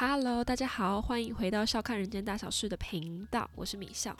Hello，大家好，欢迎回到笑看人间大小事的频道，我是米笑。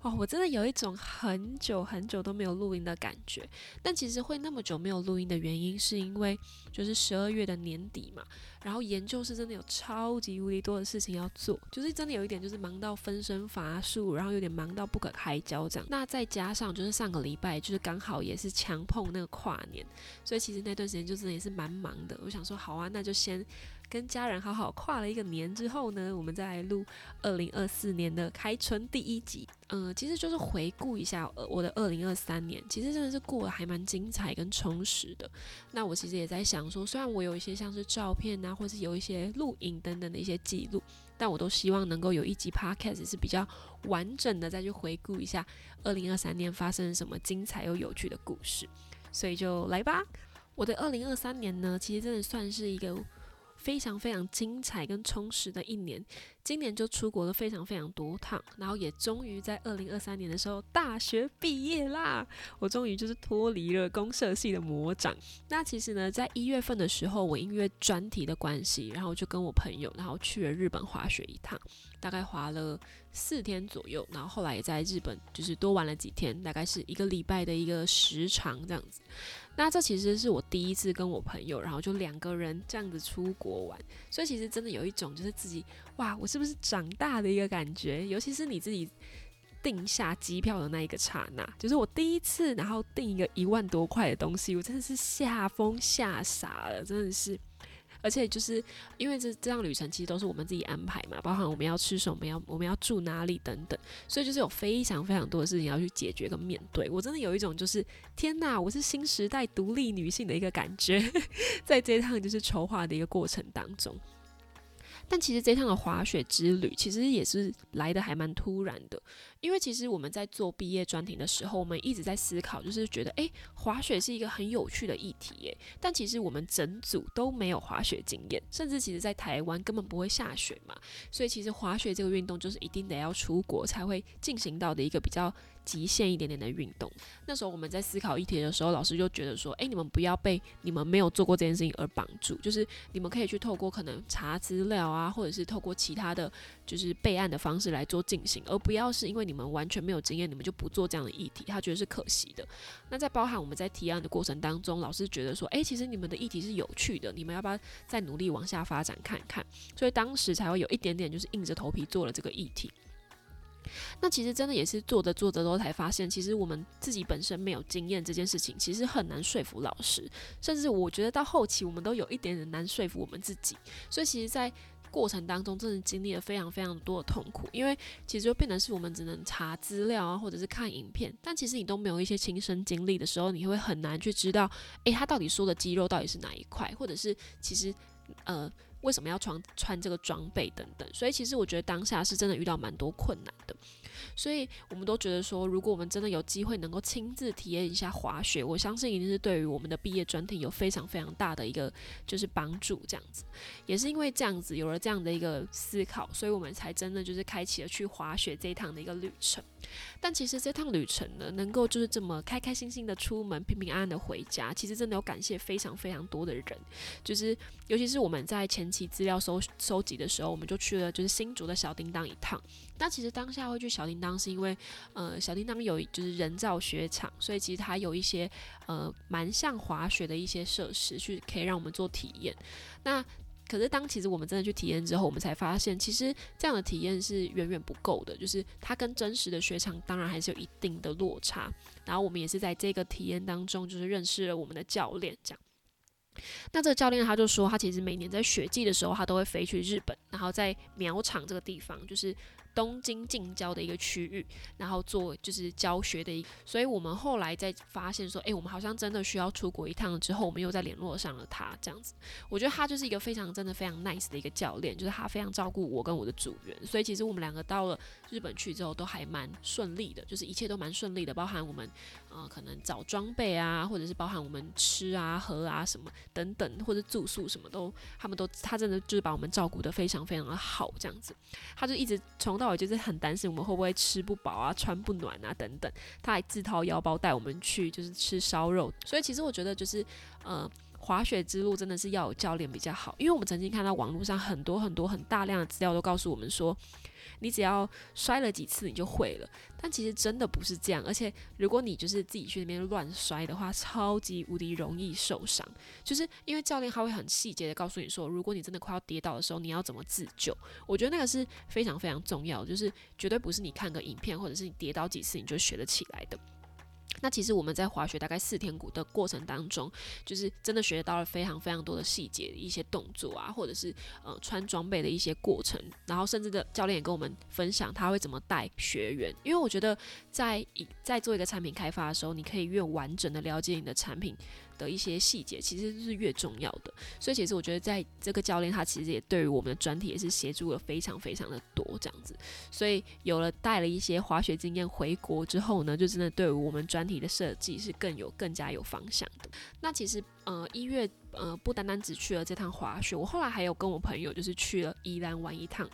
哦，我真的有一种很久很久都没有录音的感觉。但其实会那么久没有录音的原因，是因为就是十二月的年底嘛，然后研究室真的有超级无敌多的事情要做，就是真的有一点就是忙到分身乏术，然后有点忙到不可开交这样。那再加上就是上个礼拜就是刚好也是强碰那个跨年，所以其实那段时间就真的也是蛮忙的。我想说，好啊，那就先。跟家人好好跨了一个年之后呢，我们再来录二零二四年的开春第一集。嗯，其实就是回顾一下呃我的二零二三年，其实真的是过得还蛮精彩跟充实的。那我其实也在想说，虽然我有一些像是照片啊，或是有一些录影等等的一些记录，但我都希望能够有一集 podcast 是比较完整的再去回顾一下二零二三年发生什么精彩又有趣的故事。所以就来吧，我的二零二三年呢，其实真的算是一个。非常非常精彩跟充实的一年，今年就出国了非常非常多趟，然后也终于在二零二三年的时候大学毕业啦！我终于就是脱离了公社系的魔掌。那其实呢，在一月份的时候，我音乐专题的关系，然后就跟我朋友，然后去了日本滑雪一趟，大概滑了四天左右，然后后来也在日本就是多玩了几天，大概是一个礼拜的一个时长这样子。那这其实是我第一次跟我朋友，然后就两个人这样子出国玩，所以其实真的有一种就是自己哇，我是不是长大的一个感觉？尤其是你自己定下机票的那一个刹那，就是我第一次，然后订一个一万多块的东西，我真的是吓疯吓傻了，真的是。而且就是因为这这趟旅程其实都是我们自己安排嘛，包含我们要吃什么，要我们要住哪里等等，所以就是有非常非常多的事情要去解决跟面对。我真的有一种就是天哪，我是新时代独立女性的一个感觉，在这趟就是筹划的一个过程当中。但其实这趟的滑雪之旅其实也是来的还蛮突然的，因为其实我们在做毕业专题的时候，我们一直在思考，就是觉得诶，滑雪是一个很有趣的议题耶。但其实我们整组都没有滑雪经验，甚至其实在台湾根本不会下雪嘛，所以其实滑雪这个运动就是一定得要出国才会进行到的一个比较。极限一点点的运动。那时候我们在思考议题的时候，老师就觉得说：“诶，你们不要被你们没有做过这件事情而绑住，就是你们可以去透过可能查资料啊，或者是透过其他的就是备案的方式来做进行，而不要是因为你们完全没有经验，你们就不做这样的议题。他觉得是可惜的。那在包含我们在提案的过程当中，老师觉得说：诶，其实你们的议题是有趣的，你们要不要再努力往下发展看看？所以当时才会有一点点就是硬着头皮做了这个议题。”那其实真的也是做着做着之后才发现，其实我们自己本身没有经验这件事情，其实很难说服老师，甚至我觉得到后期我们都有一点点难说服我们自己。所以其实，在过程当中，真的经历了非常非常多的痛苦，因为其实就变成是我们只能查资料啊，或者是看影片，但其实你都没有一些亲身经历的时候，你会很难去知道，诶，他到底说的肌肉到底是哪一块，或者是其实呃。为什么要穿穿这个装备等等？所以其实我觉得当下是真的遇到蛮多困难的。所以我们都觉得说，如果我们真的有机会能够亲自体验一下滑雪，我相信一定是对于我们的毕业专题有非常非常大的一个就是帮助。这样子，也是因为这样子有了这样的一个思考，所以我们才真的就是开启了去滑雪这一趟的一个旅程。但其实这趟旅程呢，能够就是这么开开心心的出门，平平安安的回家，其实真的有感谢非常非常多的人，就是尤其是我们在前期资料收收集的时候，我们就去了就是新竹的小叮当一趟。那其实当下会去小叮当，当是因为呃小叮当有就是人造雪场，所以其实它有一些呃蛮像滑雪的一些设施，去可以让我们做体验。那可是，当其实我们真的去体验之后，我们才发现，其实这样的体验是远远不够的。就是它跟真实的雪场当然还是有一定的落差。然后我们也是在这个体验当中，就是认识了我们的教练。这样，那这个教练他就说，他其实每年在雪季的时候，他都会飞去日本，然后在苗场这个地方，就是。东京近郊的一个区域，然后做就是教学的一，所以我们后来在发现说，诶，我们好像真的需要出国一趟之后，我们又在联络上了他，这样子，我觉得他就是一个非常真的非常 nice 的一个教练，就是他非常照顾我跟我的组员，所以其实我们两个到了日本去之后都还蛮顺利的，就是一切都蛮顺利的，包含我们呃可能找装备啊，或者是包含我们吃啊喝啊什么等等，或者住宿什么都，他们都他真的就是把我们照顾的非常非常的好，这样子，他就一直从到。到尾就是很担心我们会不会吃不饱啊、穿不暖啊等等。他还自掏腰包带我们去就是吃烧肉，所以其实我觉得就是呃。滑雪之路真的是要有教练比较好，因为我们曾经看到网络上很多很多很大量的资料都告诉我们说，你只要摔了几次你就会了，但其实真的不是这样。而且如果你就是自己去那边乱摔的话，超级无敌容易受伤。就是因为教练他会很细节的告诉你说，如果你真的快要跌倒的时候，你要怎么自救。我觉得那个是非常非常重要，就是绝对不是你看个影片或者是你跌倒几次你就学得起来的。那其实我们在滑雪大概四天谷的过程当中，就是真的学到了非常非常多的细节，一些动作啊，或者是呃穿装备的一些过程，然后甚至的教练也跟我们分享他会怎么带学员，因为我觉得在一在做一个产品开发的时候，你可以越完整的了解你的产品。的一些细节其实是越重要的，所以其实我觉得在这个教练他其实也对于我们的专题也是协助了非常非常的多这样子，所以有了带了一些滑雪经验回国之后呢，就真的对于我们专题的设计是更有更加有方向的。那其实呃一月呃不单单只去了这趟滑雪，我后来还有跟我朋友就是去了宜兰玩一趟。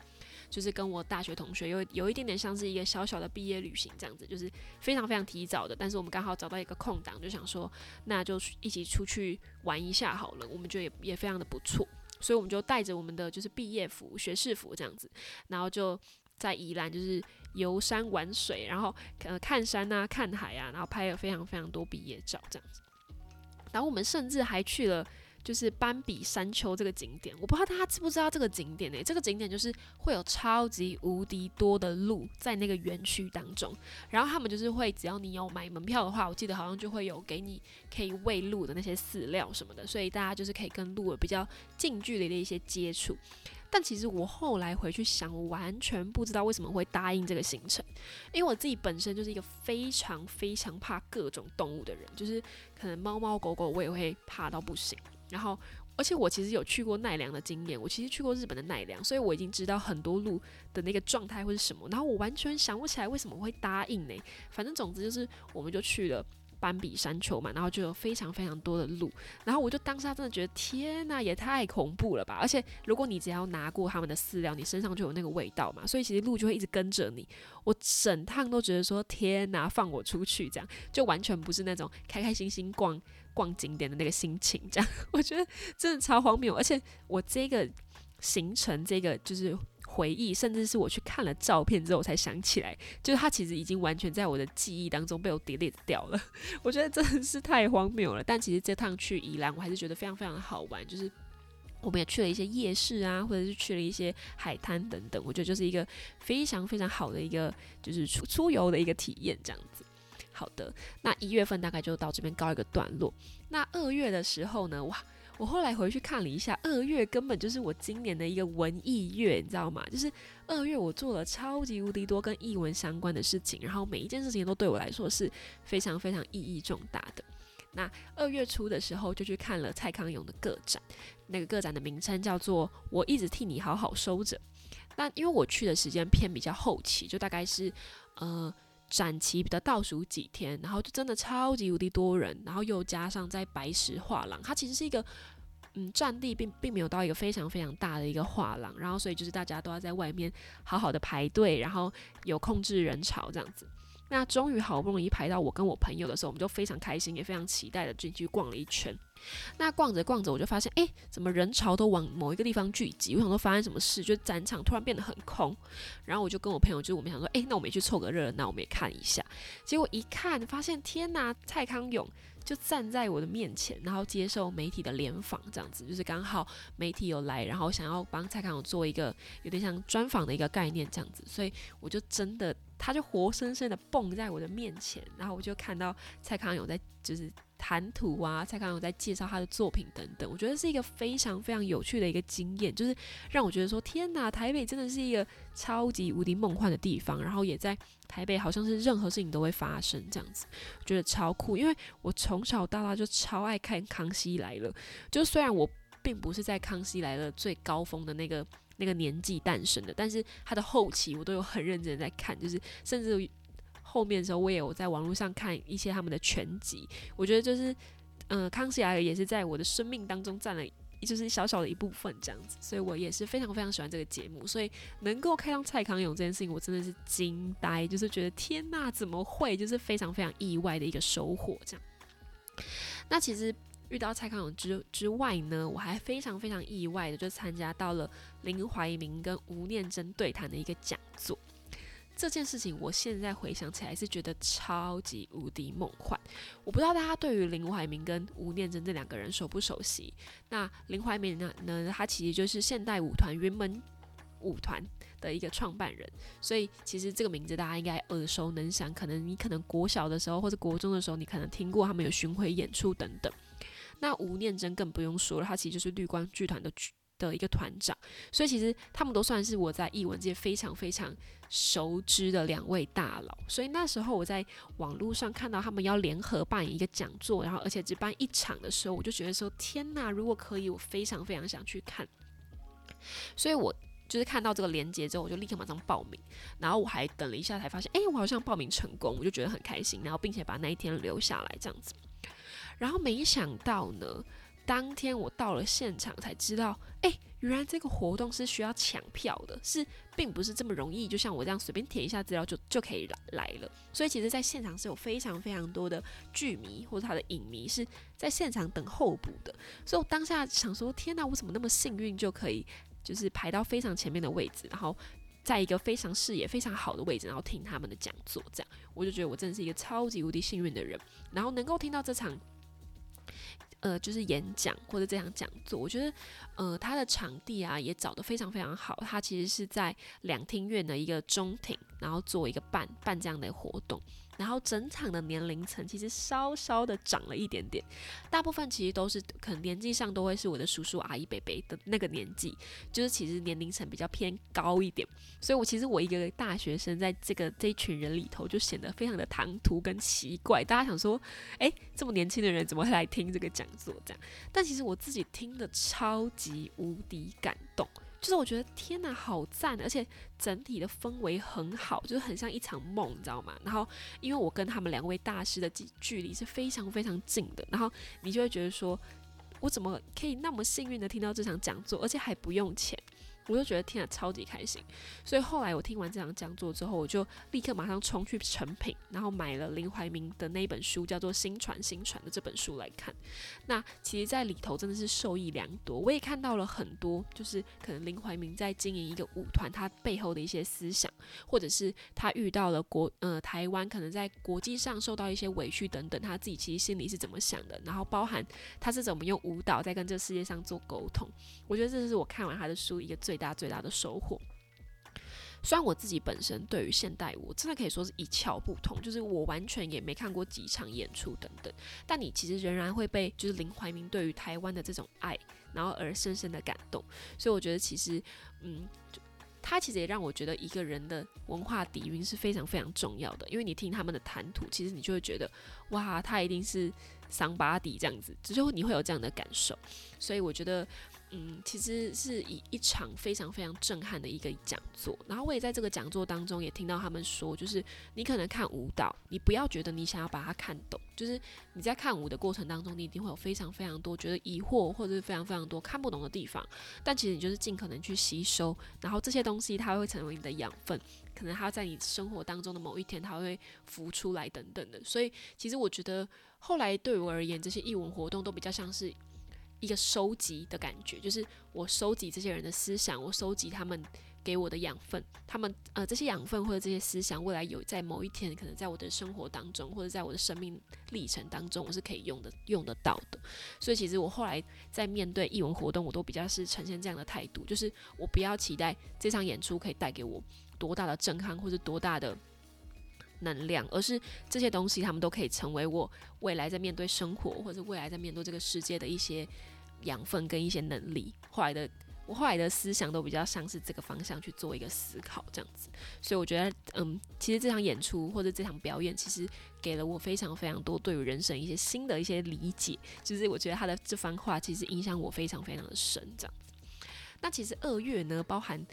就是跟我大学同学有有一点点像是一个小小的毕业旅行这样子，就是非常非常提早的，但是我们刚好找到一个空档，就想说那就一起出去玩一下好了。我们觉得也也非常的不错，所以我们就带着我们的就是毕业服、学士服这样子，然后就在宜兰就是游山玩水，然后呃看山啊、看海啊，然后拍了非常非常多毕业照这样子。然后我们甚至还去了。就是斑比山丘这个景点，我不知道大家知不知道这个景点呢？这个景点就是会有超级无敌多的鹿在那个园区当中，然后他们就是会，只要你有买门票的话，我记得好像就会有给你可以喂鹿的那些饲料什么的，所以大家就是可以跟鹿有比较近距离的一些接触。但其实我后来回去想，我完全不知道为什么会答应这个行程，因为我自己本身就是一个非常非常怕各种动物的人，就是可能猫猫狗狗我也会怕到不行。然后，而且我其实有去过奈良的经验，我其实去过日本的奈良，所以我已经知道很多路的那个状态会是什么。然后我完全想不起来为什么会答应呢？反正总之就是，我们就去了。斑比山丘嘛，然后就有非常非常多的鹿，然后我就当下真的觉得天呐，也太恐怖了吧！而且如果你只要拿过他们的饲料，你身上就有那个味道嘛，所以其实鹿就会一直跟着你。我整趟都觉得说天呐，放我出去，这样就完全不是那种开开心心逛逛景点的那个心情，这样 我觉得真的超荒谬。而且我这个行程，这个就是。回忆，甚至是我去看了照片之后，我才想起来，就是它其实已经完全在我的记忆当中被我 delete 掉了。我觉得真的是太荒谬了。但其实这趟去宜兰，我还是觉得非常非常的好玩。就是我们也去了一些夜市啊，或者是去了一些海滩等等。我觉得就是一个非常非常好的一个就是出出游的一个体验，这样子。好的，那一月份大概就到这边告一个段落。那二月的时候呢，哇！我后来回去看了一下，二月根本就是我今年的一个文艺月，你知道吗？就是二月我做了超级无敌多跟译文相关的事情，然后每一件事情都对我来说是非常非常意义重大的。那二月初的时候就去看了蔡康永的个展，那个个展的名称叫做“我一直替你好好收着”。那因为我去的时间偏比较后期，就大概是呃。展期的倒数几天，然后就真的超级无敌多人，然后又加上在白石画廊，它其实是一个嗯占地并并没有到一个非常非常大的一个画廊，然后所以就是大家都要在外面好好的排队，然后有控制人潮这样子。那终于好不容易排到我跟我朋友的时候，我们就非常开心，也非常期待的进去逛了一圈。那逛着逛着，我就发现，哎，怎么人潮都往某一个地方聚集？我想说发生什么事，就展场突然变得很空。然后我就跟我朋友，就是我们想说，哎，那我们也去凑个热闹，我们也看一下。结果一看，发现天哪，蔡康永就站在我的面前，然后接受媒体的联访，这样子，就是刚好媒体有来，然后想要帮蔡康永做一个有点像专访的一个概念，这样子。所以我就真的，他就活生生的蹦在我的面前，然后我就看到蔡康永在，就是。谈吐啊，蔡康永在介绍他的作品等等，我觉得是一个非常非常有趣的一个经验，就是让我觉得说，天哪，台北真的是一个超级无敌梦幻的地方，然后也在台北好像是任何事情都会发生这样子，我觉得超酷，因为我从小到大就超爱看《康熙来了》，就虽然我并不是在《康熙来了》最高峰的那个那个年纪诞生的，但是他的后期我都有很认真在看，就是甚至。后面的时候，我也有在网络上看一些他们的全集，我觉得就是，嗯，康熙来了也是在我的生命当中占了就是小小的一部分这样子，所以我也是非常非常喜欢这个节目，所以能够看到蔡康永这件事情，我真的是惊呆，就是觉得天呐，怎么会？就是非常非常意外的一个收获这样。那其实遇到蔡康永之之外呢，我还非常非常意外的就参加到了林怀民跟吴念真对谈的一个讲座。这件事情，我现在回想起来是觉得超级无敌梦幻。我不知道大家对于林怀民跟吴念真这两个人熟不熟悉？那林怀民呢？呢，他其实就是现代舞团云门舞团的一个创办人，所以其实这个名字大家应该耳熟能详。可能你可能国小的时候或者国中的时候，你可能听过他们有巡回演出等等。那吴念真更不用说了，他其实就是绿光剧团的剧。的一个团长，所以其实他们都算是我在艺文界非常非常熟知的两位大佬。所以那时候我在网络上看到他们要联合办一个讲座，然后而且只办一场的时候，我就觉得说天哪，如果可以，我非常非常想去看。所以我就是看到这个链接之后，我就立刻马上报名。然后我还等了一下，才发现，哎，我好像报名成功，我就觉得很开心。然后并且把那一天留下来这样子。然后没想到呢。当天我到了现场才知道，哎，原来这个活动是需要抢票的，是并不是这么容易，就像我这样随便填一下资料就就可以来来了。所以其实，在现场是有非常非常多的剧迷或者他的影迷是在现场等候补的。所以我当下想说，天哪，我怎么那么幸运就可以就是排到非常前面的位置，然后在一个非常视野非常好的位置，然后听他们的讲座，这样我就觉得我真的是一个超级无敌幸运的人，然后能够听到这场。呃，就是演讲或者这样讲座，我觉得，呃，他的场地啊也找得非常非常好。他其实是在两厅院的一个中庭，然后做一个办办这样的活动。然后整场的年龄层其实稍稍的长了一点点，大部分其实都是可能年纪上都会是我的叔叔阿姨、伯伯的那个年纪，就是其实年龄层比较偏高一点。所以我其实我一个大学生在这个这一群人里头就显得非常的唐突跟奇怪。大家想说，诶，这么年轻的人怎么会来听这个讲座？这样，但其实我自己听的超级无敌感动。就是我觉得天哪，好赞！而且整体的氛围很好，就是很像一场梦，你知道吗？然后因为我跟他们两位大师的距距离是非常非常近的，然后你就会觉得说，我怎么可以那么幸运的听到这场讲座，而且还不用钱？我就觉得听了超级开心，所以后来我听完这场讲座之后，我就立刻马上冲去成品，然后买了林怀民的那本书，叫做《新传新传》的这本书来看。那其实，在里头真的是受益良多，我也看到了很多，就是可能林怀民在经营一个舞团，他背后的一些思想，或者是他遇到了国呃台湾可能在国际上受到一些委屈等等，他自己其实心里是怎么想的，然后包含他是怎么用舞蹈在跟这个世界上做沟通。我觉得这是我看完他的书一个最。最大最大的收获。虽然我自己本身对于现代舞真的可以说是一窍不通，就是我完全也没看过几场演出等等，但你其实仍然会被就是林怀民对于台湾的这种爱，然后而深深的感动。所以我觉得其实，嗯，他其实也让我觉得一个人的文化底蕴是非常非常重要的，因为你听他们的谈吐，其实你就会觉得，哇，他一定是桑巴迪这样子，只就你会有这样的感受。所以我觉得。嗯，其实是以一场非常非常震撼的一个讲座，然后我也在这个讲座当中也听到他们说，就是你可能看舞蹈，你不要觉得你想要把它看懂，就是你在看舞的过程当中，你一定会有非常非常多觉得疑惑或者是非常非常多看不懂的地方，但其实你就是尽可能去吸收，然后这些东西它会成为你的养分，可能它在你生活当中的某一天它会浮出来等等的，所以其实我觉得后来对我而言，这些译文活动都比较像是。一个收集的感觉，就是我收集这些人的思想，我收集他们给我的养分，他们呃这些养分或者这些思想，未来有在某一天可能在我的生活当中，或者在我的生命历程当中，我是可以用的用得到的。所以其实我后来在面对艺文活动，我都比较是呈现这样的态度，就是我不要期待这场演出可以带给我多大的震撼或者多大的能量，而是这些东西他们都可以成为我未来在面对生活或者未来在面对这个世界的一些。养分跟一些能力，后来的我后来的思想都比较像是这个方向去做一个思考，这样子。所以我觉得，嗯，其实这场演出或者这场表演，其实给了我非常非常多对于人生一些新的一些理解。就是我觉得他的这番话，其实影响我非常非常的深，这样子。那其实二月呢，包含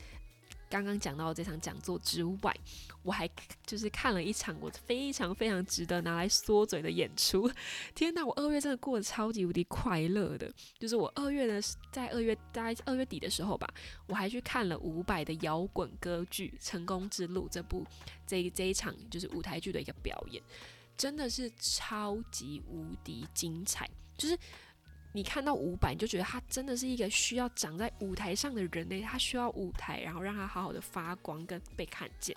刚刚讲到这场讲座之外，我还就是看了一场我非常非常值得拿来缩嘴的演出。天哪，我二月真的过得超级无敌快乐的。就是我二月的在二月大概二月底的时候吧，我还去看了伍佰的摇滚歌剧《成功之路》这部这这一场就是舞台剧的一个表演，真的是超级无敌精彩。就是你看到伍佰，你就觉得他真的是一个需要长在舞台上的人类，他需要舞台，然后让他好好的发光跟被看见。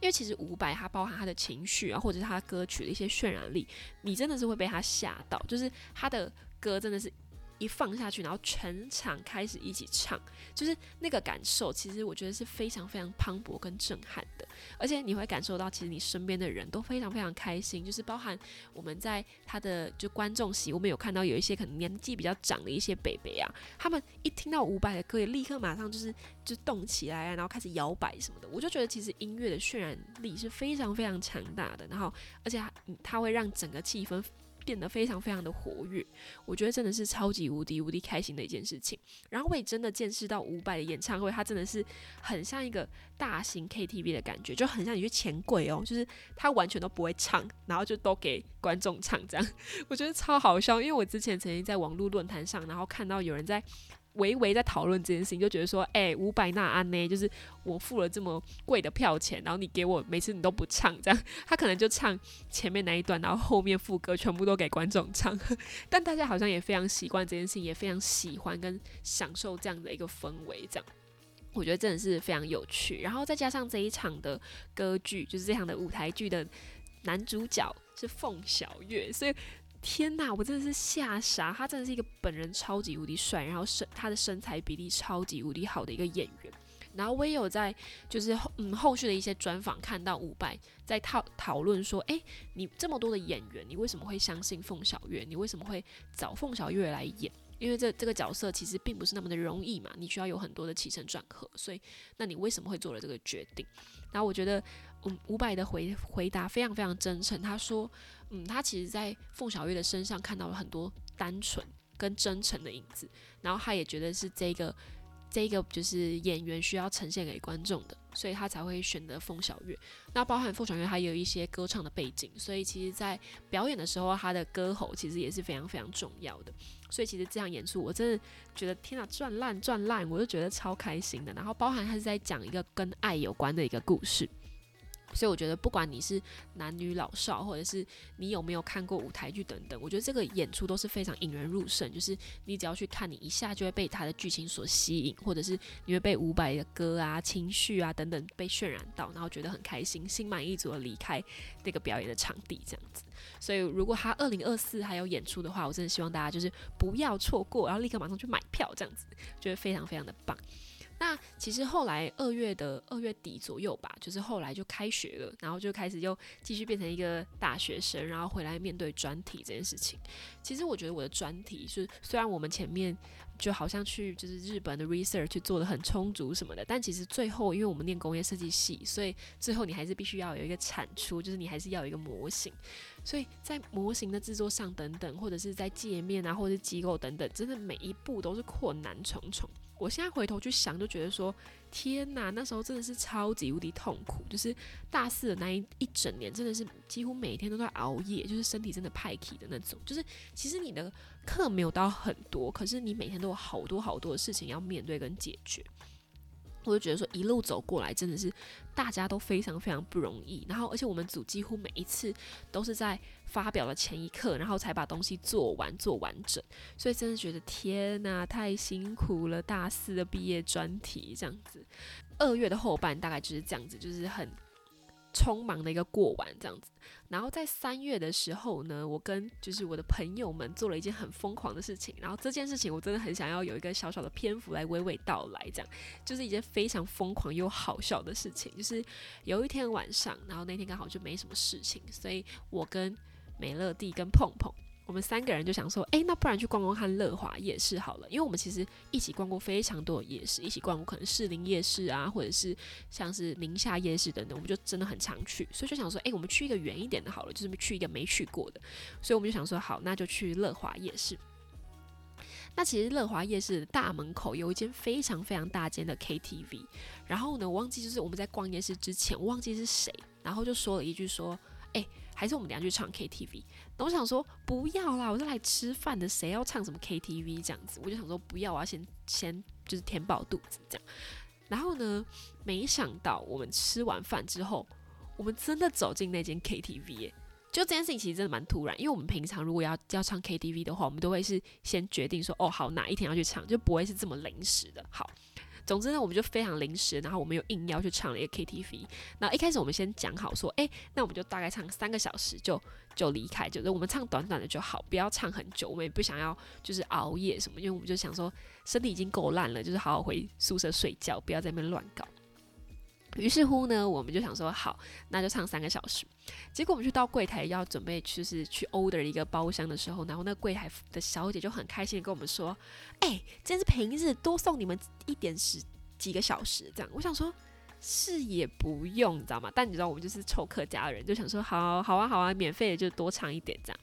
因为其实伍佰他包含他的情绪啊，或者是他歌曲的一些渲染力，你真的是会被他吓到。就是他的歌真的是。一放下去，然后全场开始一起唱，就是那个感受，其实我觉得是非常非常磅礴跟震撼的。而且你会感受到，其实你身边的人都非常非常开心，就是包含我们在他的就观众席，我们有看到有一些可能年纪比较长的一些北北啊，他们一听到伍佰的歌，也立刻马上就是就动起来，然后开始摇摆什么的。我就觉得其实音乐的渲染力是非常非常强大的，然后而且它它会让整个气氛。变得非常非常的活跃，我觉得真的是超级无敌无敌开心的一件事情。然后我也真的见识到伍佰的演唱会，他真的是很像一个大型 KTV 的感觉，就很像你去钱柜哦，就是他完全都不会唱，然后就都给观众唱这样。我觉得超好笑，因为我之前曾经在网络论坛上，然后看到有人在。微微在讨论这件事情，就觉得说，哎，五百纳安呢，就是我付了这么贵的票钱，然后你给我每次你都不唱，这样他可能就唱前面那一段，然后后面副歌全部都给观众唱。但大家好像也非常习惯这件事情，也非常喜欢跟享受这样的一个氛围，这样我觉得真的是非常有趣。然后再加上这一场的歌剧，就是这样的舞台剧的男主角是凤小岳，所以。天呐，我真的是吓傻！他真的是一个本人超级无敌帅，然后身他的身材比例超级无敌好的一个演员。然后我也有在就是后嗯后续的一些专访看到伍佰在讨讨论说，诶，你这么多的演员，你为什么会相信凤小岳？你为什么会找凤小岳来演？因为这这个角色其实并不是那么的容易嘛，你需要有很多的起承转合。所以，那你为什么会做了这个决定？然后我觉得，嗯，伍佰的回回答非常非常真诚。他说。嗯，他其实，在凤小岳的身上看到了很多单纯跟真诚的影子，然后他也觉得是这个这个就是演员需要呈现给观众的，所以他才会选择凤小岳。那包含凤小岳，他也有一些歌唱的背景，所以其实，在表演的时候，他的歌喉其实也是非常非常重要的。所以其实这样演出，我真的觉得天哪，赚烂赚烂，我就觉得超开心的。然后包含他是在讲一个跟爱有关的一个故事。所以我觉得，不管你是男女老少，或者是你有没有看过舞台剧等等，我觉得这个演出都是非常引人入胜。就是你只要去看，你一下就会被他的剧情所吸引，或者是你会被伍佰的歌啊、情绪啊等等被渲染到，然后觉得很开心，心满意足的离开那个表演的场地这样子。所以如果他二零二四还有演出的话，我真的希望大家就是不要错过，然后立刻马上去买票这样子，觉得非常非常的棒。那其实后来二月的二月底左右吧，就是后来就开学了，然后就开始又继续变成一个大学生，然后回来面对专题这件事情。其实我觉得我的专题是，虽然我们前面就好像去就是日本的 research 去做的很充足什么的，但其实最后因为我们念工业设计系，所以最后你还是必须要有一个产出，就是你还是要有一个模型。所以在模型的制作上等等，或者是在界面啊，或者是机构等等，真的每一步都是困难重重。我现在回头去想，就觉得说，天哪，那时候真的是超级无敌痛苦。就是大四的那一一整年，真的是几乎每天都在熬夜，就是身体真的派气的那种。就是其实你的课没有到很多，可是你每天都有好多好多的事情要面对跟解决。我就觉得说，一路走过来，真的是大家都非常非常不容易。然后，而且我们组几乎每一次都是在发表的前一刻，然后才把东西做完做完整。所以，真的觉得天呐，太辛苦了！大四的毕业专题这样子，二月的后半大概就是这样子，就是很。匆忙的一个过完这样子，然后在三月的时候呢，我跟就是我的朋友们做了一件很疯狂的事情，然后这件事情我真的很想要有一个小小的篇幅来娓娓道来，这样就是一件非常疯狂又好笑的事情，就是有一天晚上，然后那天刚好就没什么事情，所以我跟美乐蒂跟碰碰。我们三个人就想说，哎，那不然去逛逛看乐华夜市好了，因为我们其实一起逛过非常多的夜市，一起逛过可能士林夜市啊，或者是像是宁夏夜市等等，我们就真的很常去，所以就想说，哎，我们去一个远一点的好了，就是去一个没去过的，所以我们就想说，好，那就去乐华夜市。那其实乐华夜市的大门口有一间非常非常大间的 KTV，然后呢，我忘记就是我们在逛夜市之前，我忘记是谁，然后就说了一句说，哎，还是我们等下去唱 KTV。那我想说不要啦，我是来吃饭的，谁要唱什么 KTV 这样子？我就想说不要，我要先先就是填饱肚子这样。然后呢，没想到我们吃完饭之后，我们真的走进那间 KTV。就这件事情其实真的蛮突然，因为我们平常如果要要唱 KTV 的话，我们都会是先决定说，哦，好，哪一天要去唱，就不会是这么临时的。好，总之呢，我们就非常临时，然后我们又应邀去唱了一个 KTV。那一开始我们先讲好说，哎，那我们就大概唱三个小时就就离开，就是我们唱短短的就好，不要唱很久，我们也不想要就是熬夜什么，因为我们就想说身体已经够烂了，就是好好回宿舍睡觉，不要在那边乱搞。于是乎呢，我们就想说好，那就唱三个小时。结果我们去到柜台要准备就是去 order 一个包厢的时候，然后那柜台的小姐就很开心的跟我们说：“哎，今天是平日，多送你们一点时几个小时这样。”我想说，是也不用，你知道吗？但你知道我们就是凑客家人，就想说好好啊好啊，免费的就多唱一点这样。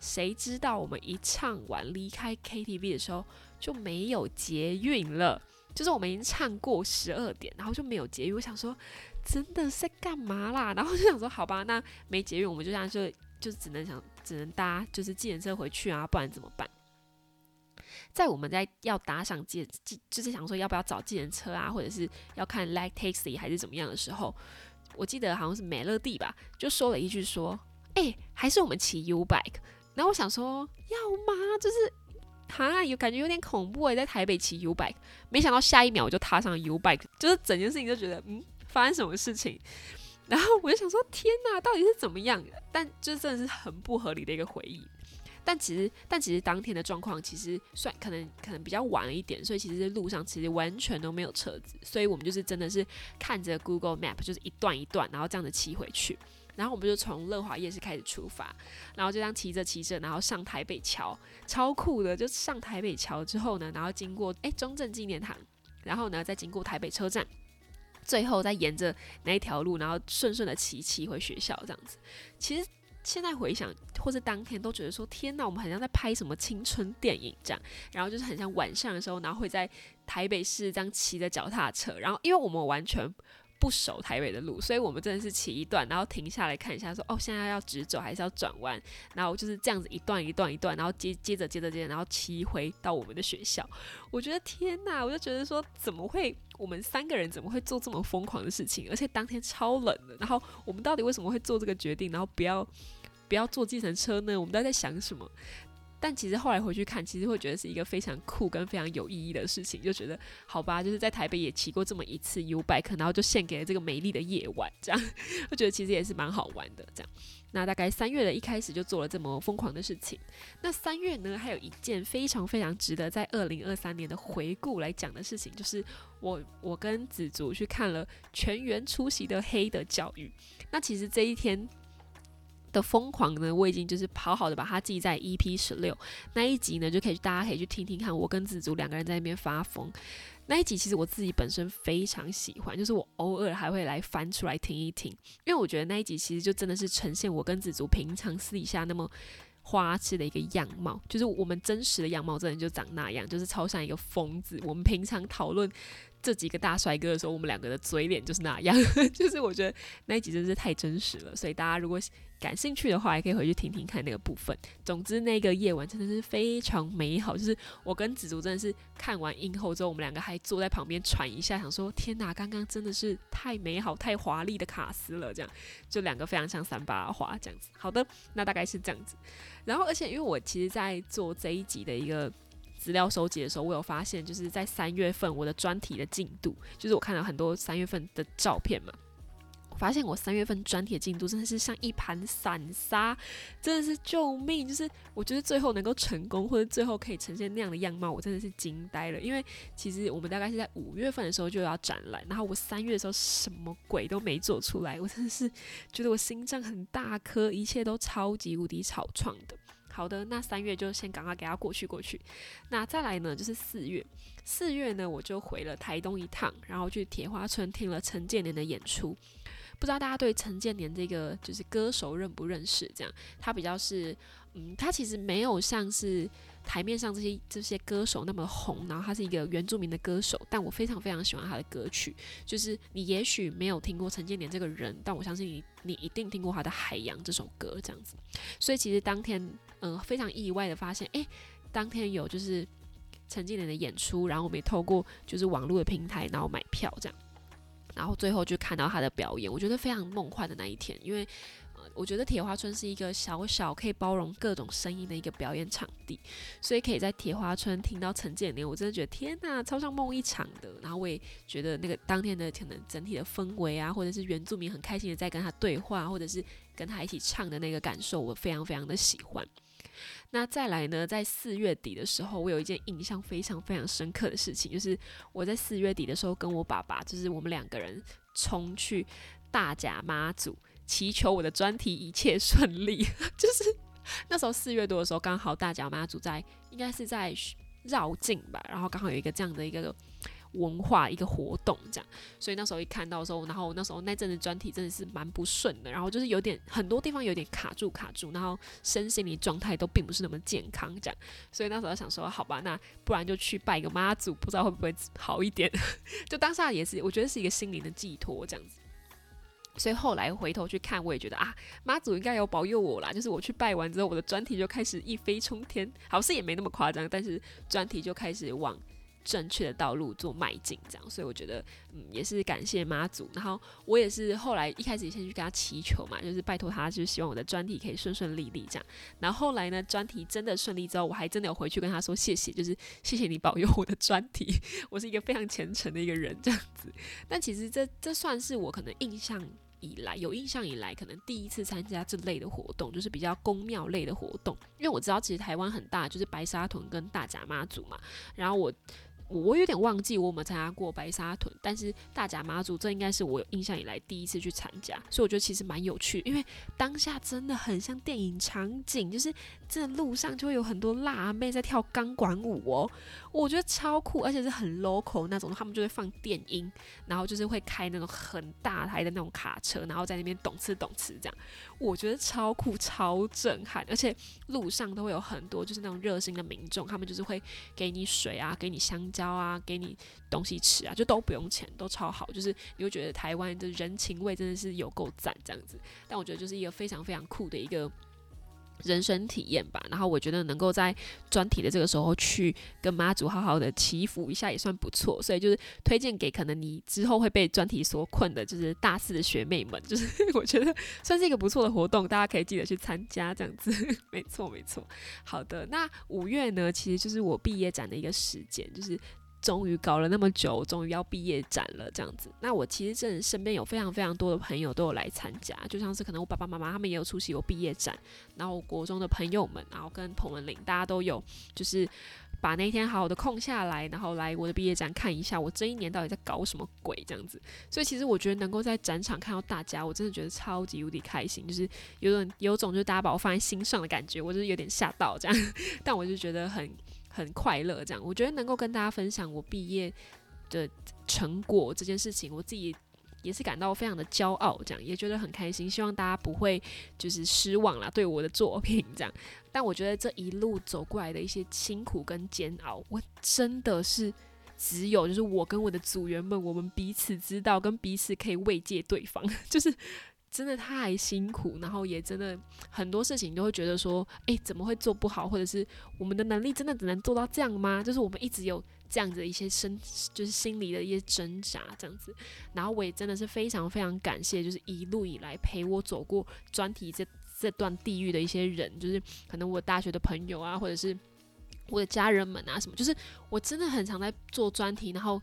谁知道我们一唱完离开 KTV 的时候就没有捷运了。就是我们已经唱过十二点，然后就没有捷运。我想说，真的是干嘛啦？然后就想说，好吧，那没捷运，我们就这样就就只能想，只能搭就是计程车回去啊，不然怎么办？在我们在要搭上计计，就是想说要不要找计程车啊，或者是要看 like taxi 还是怎么样的时候，我记得好像是美乐蒂吧，就说了一句说，哎，还是我们骑 U bike。然后我想说，要吗？就是。哈，有感觉有点恐怖诶，在台北骑 U bike，没想到下一秒我就踏上 U bike，就是整件事情就觉得，嗯，发生什么事情？然后我就想说，天哪，到底是怎么样？但就真的是很不合理的一个回忆。但其实，但其实当天的状况其实算可能可能比较晚了一点，所以其实路上其实完全都没有车子，所以我们就是真的是看着 Google Map，就是一段一段，然后这样子骑回去。然后我们就从乐华夜市开始出发，然后就这样骑着骑着，然后上台北桥，超酷的。就上台北桥之后呢，然后经过诶中正纪念堂，然后呢再经过台北车站，最后再沿着那一条路，然后顺顺的骑骑回学校这样子。其实现在回想或者当天都觉得说，天哪，我们好像在拍什么青春电影这样。然后就是很像晚上的时候，然后会在台北市这样骑着脚踏车，然后因为我们完全。不熟台北的路，所以我们真的是骑一段，然后停下来看一下，说哦，现在要直走还是要转弯？然后就是这样子一段一段一段，然后接接着接着接着，然后骑回到我们的学校。我觉得天哪，我就觉得说，怎么会我们三个人怎么会做这么疯狂的事情？而且当天超冷的，然后我们到底为什么会做这个决定？然后不要不要坐计程车呢？我们都在想什么？但其实后来回去看，其实会觉得是一个非常酷跟非常有意义的事情，就觉得好吧，就是在台北也骑过这么一次 U bike，然后就献给了这个美丽的夜晚，这样，我觉得其实也是蛮好玩的。这样，那大概三月的一开始就做了这么疯狂的事情。那三月呢，还有一件非常非常值得在二零二三年的回顾来讲的事情，就是我我跟子竹去看了全员出席的黑的教育。那其实这一天。的疯狂呢，我已经就是好好的把它记在 EP 十六那一集呢，就可以大家可以去听听看，我跟子竹两个人在那边发疯那一集，其实我自己本身非常喜欢，就是我偶尔还会来翻出来听一听，因为我觉得那一集其实就真的是呈现我跟子竹平常私底下那么花痴的一个样貌，就是我们真实的样貌真的就长那样，就是超像一个疯子。我们平常讨论。这几个大帅哥的时候，我们两个的嘴脸就是那样，就是我觉得那一集真是太真实了，所以大家如果感兴趣的话，也可以回去听听看那个部分。总之，那个夜晚真的是非常美好，就是我跟紫竹真的是看完映后之后，我们两个还坐在旁边喘一下，想说天哪，刚刚真的是太美好、太华丽的卡斯了，这样就两个非常像三八花这样子。好的，那大概是这样子。然后，而且因为我其实，在做这一集的一个。资料收集的时候，我有发现，就是在三月份我的专题的进度，就是我看了很多三月份的照片嘛，我发现我三月份专题的进度真的是像一盘散沙，真的是救命！就是我觉得最后能够成功，或者最后可以呈现那样的样貌，我真的是惊呆了。因为其实我们大概是在五月份的时候就要展览，然后我三月的时候什么鬼都没做出来，我真的是觉得我心脏很大颗，一切都超级无敌草创的。好的，那三月就先赶快给他过去过去。那再来呢，就是四月。四月呢，我就回了台东一趟，然后去铁花村听了陈建年的演出。不知道大家对陈建年这个就是歌手认不认识？这样，他比较是，嗯，他其实没有像是台面上这些这些歌手那么红，然后他是一个原住民的歌手，但我非常非常喜欢他的歌曲。就是你也许没有听过陈建年这个人，但我相信你你一定听过他的《海洋》这首歌这样子。所以其实当天嗯非常意外的发现，诶，当天有就是陈建年的演出，然后我们也透过就是网络的平台，然后买票这样，然后最后就看到他的表演，我觉得非常梦幻的那一天，因为。我觉得铁花村是一个小小可以包容各种声音的一个表演场地，所以可以在铁花村听到陈建年，我真的觉得天呐，超像梦一场的。然后我也觉得那个当天的可能整体的氛围啊，或者是原住民很开心的在跟他对话，或者是跟他一起唱的那个感受，我非常非常的喜欢。那再来呢，在四月底的时候，我有一件印象非常非常深刻的事情，就是我在四月底的时候跟我爸爸，就是我们两个人冲去大甲妈祖。祈求我的专题一切顺利，就是那时候四月多的时候，刚好大甲妈祖在，应该是在绕境吧，然后刚好有一个这样的一个文化一个活动这样，所以那时候一看到的时候，然后那时候那阵子专题真的是蛮不顺的，然后就是有点很多地方有点卡住卡住，然后身心灵状态都并不是那么健康这样，所以那时候想说，好吧，那不然就去拜个妈祖，不知道会不会好一点，就当下也是我觉得是一个心灵的寄托这样子。所以后来回头去看，我也觉得啊，妈祖应该有保佑我啦。就是我去拜完之后，我的专题就开始一飞冲天，好像也没那么夸张，但是专题就开始往正确的道路做迈进，这样。所以我觉得，嗯，也是感谢妈祖。然后我也是后来一开始先去跟他祈求嘛，就是拜托他，就是希望我的专题可以顺顺利利这样。然后后来呢，专题真的顺利之后，我还真的有回去跟他说谢谢，就是谢谢你保佑我的专题。我是一个非常虔诚的一个人，这样子。但其实这这算是我可能印象。以来有印象以来，可能第一次参加这类的活动，就是比较宫庙类的活动。因为我知道，其实台湾很大，就是白沙屯跟大甲妈祖嘛。然后我。我有点忘记我有没有参加过白沙屯，但是大甲妈祖这应该是我有印象以来第一次去参加，所以我觉得其实蛮有趣，因为当下真的很像电影场景，就是这路上就会有很多辣妹在跳钢管舞哦，我觉得超酷，而且是很 local 那种，他们就会放电音，然后就是会开那种很大台的那种卡车，然后在那边懂吃懂吃这样，我觉得超酷超震撼，而且路上都会有很多就是那种热心的民众，他们就是会给你水啊，给你香蕉。刀啊，给你东西吃啊，就都不用钱，都超好。就是你会觉得台湾的人情味真的是有够赞这样子。但我觉得就是一个非常非常酷的一个人生体验吧。然后我觉得能够在专题的这个时候去跟妈祖好好的祈福一下也算不错。所以就是推荐给可能你之后会被专题所困的，就是大四的学妹们，就是 我觉得算是一个不错的活动，大家可以记得去参加这样子。没错没错。好的，那五月呢，其实就是我毕业展的一个时间，就是。终于搞了那么久，终于要毕业展了，这样子。那我其实真的身边有非常非常多的朋友都有来参加，就像是可能我爸爸妈妈他们也有出席我毕业展，然后国中的朋友们，然后跟彭文玲大家都有，就是把那天好好的空下来，然后来我的毕业展看一下我这一年到底在搞什么鬼这样子。所以其实我觉得能够在展场看到大家，我真的觉得超级无敌开心，就是有种有种就是大家把我放在心上的感觉，我就是有点吓到这样，但我就觉得很。很快乐，这样我觉得能够跟大家分享我毕业的成果这件事情，我自己也是感到非常的骄傲，这样也觉得很开心。希望大家不会就是失望啦，对我的作品这样。但我觉得这一路走过来的一些辛苦跟煎熬，我真的是只有就是我跟我的组员们，我们彼此知道，跟彼此可以慰藉对方，就是。真的太辛苦，然后也真的很多事情都会觉得说，诶，怎么会做不好，或者是我们的能力真的只能做到这样吗？就是我们一直有这样子的一些身，就是心里的一些挣扎这样子。然后我也真的是非常非常感谢，就是一路以来陪我走过专题这这段地狱的一些人，就是可能我大学的朋友啊，或者是我的家人们啊什么，就是我真的很常在做专题，然后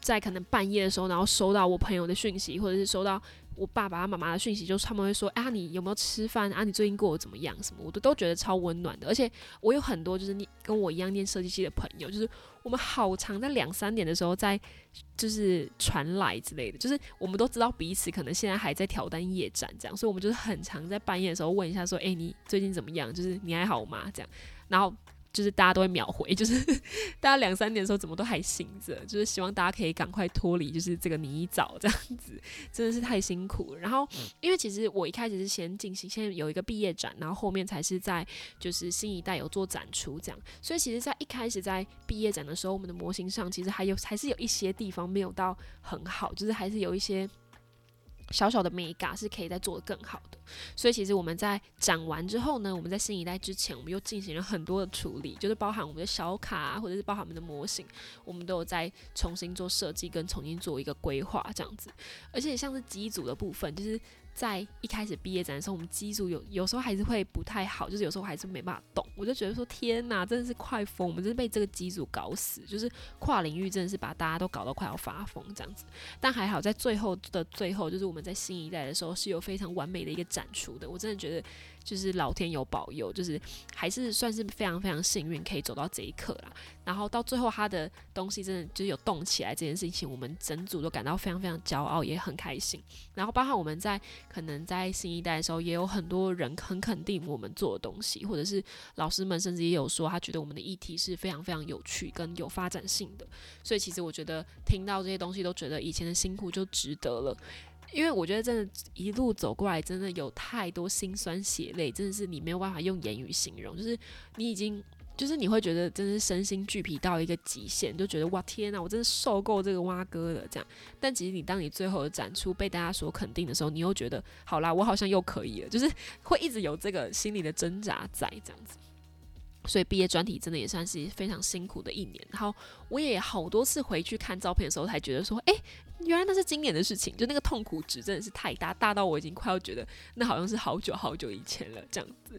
在可能半夜的时候，然后收到我朋友的讯息，或者是收到。我爸爸妈妈的讯息就是他们会说啊，你有没有吃饭啊？你最近过得怎么样？什么我都都觉得超温暖的。而且我有很多就是你跟我一样念设计系的朋友，就是我们好常在两三点的时候在就是传来之类的，就是我们都知道彼此可能现在还在挑单夜战这样，所以我们就是很常在半夜的时候问一下说，哎，你最近怎么样？就是你还好吗？这样，然后就是大家都会秒回，就是 大家两三点的时候怎么都还醒着，就是希望大家可以赶快脱离就是这个泥沼这样子，真的是太辛苦。然后因为其实我一开始是先进行，先有一个毕业展，然后后面才是在就是新一代有做展出这样，所以其实，在一开始在毕业展的时候，我们的模型上其实还有还是有一些地方没有到很好，就是还是有一些。小小的美感是可以再做得更好的，所以其实我们在展完之后呢，我们在新一代之前，我们又进行了很多的处理，就是包含我们的小卡或者是包含我们的模型，我们都有在重新做设计跟重新做一个规划这样子，而且像是机组的部分，就是。在一开始毕业展的时候，我们机组有有时候还是会不太好，就是有时候还是没办法动。我就觉得说，天哪，真的是快疯！我们真是被这个机组搞死，就是跨领域真的是把大家都搞到快要发疯这样子。但还好，在最后的最后，就是我们在新一代的时候是有非常完美的一个展出的。我真的觉得。就是老天有保佑，就是还是算是非常非常幸运，可以走到这一刻啦。然后到最后，他的东西真的就是有动起来这件事情，我们整组都感到非常非常骄傲，也很开心。然后包括我们在可能在新一代的时候，也有很多人很肯定我们做的东西，或者是老师们甚至也有说，他觉得我们的议题是非常非常有趣跟有发展性的。所以其实我觉得听到这些东西，都觉得以前的辛苦就值得了。因为我觉得真的，一路走过来，真的有太多心酸血泪，真的是你没有办法用言语形容。就是你已经，就是你会觉得，真是身心俱疲到一个极限，就觉得哇天呐，我真的受够这个蛙哥了这样。但其实你当你最后的展出被大家所肯定的时候，你又觉得好啦，我好像又可以了，就是会一直有这个心理的挣扎在这样子。所以毕业专题真的也算是非常辛苦的一年。然后我也好多次回去看照片的时候，才觉得说，哎。原来那是今年的事情，就那个痛苦值真的是太大，大到我已经快要觉得那好像是好久好久以前了这样子。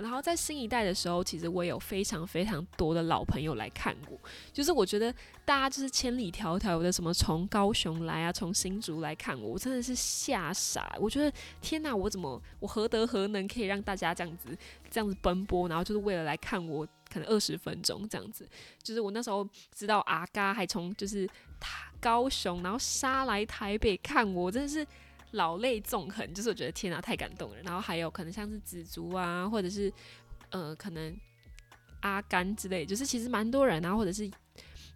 然后在新一代的时候，其实我有非常非常多的老朋友来看我，就是我觉得大家就是千里迢迢的什么从高雄来啊，从新竹来看我，我真的是吓傻。我觉得天哪，我怎么我何德何能可以让大家这样子这样子奔波，然后就是为了来看我？可能二十分钟这样子，就是我那时候知道阿嘎还从就是他高雄，然后杀来台北看我，真的是老泪纵横。就是我觉得天哪，太感动了。然后还有可能像是紫竹啊，或者是呃，可能阿甘之类，就是其实蛮多人啊，或者是。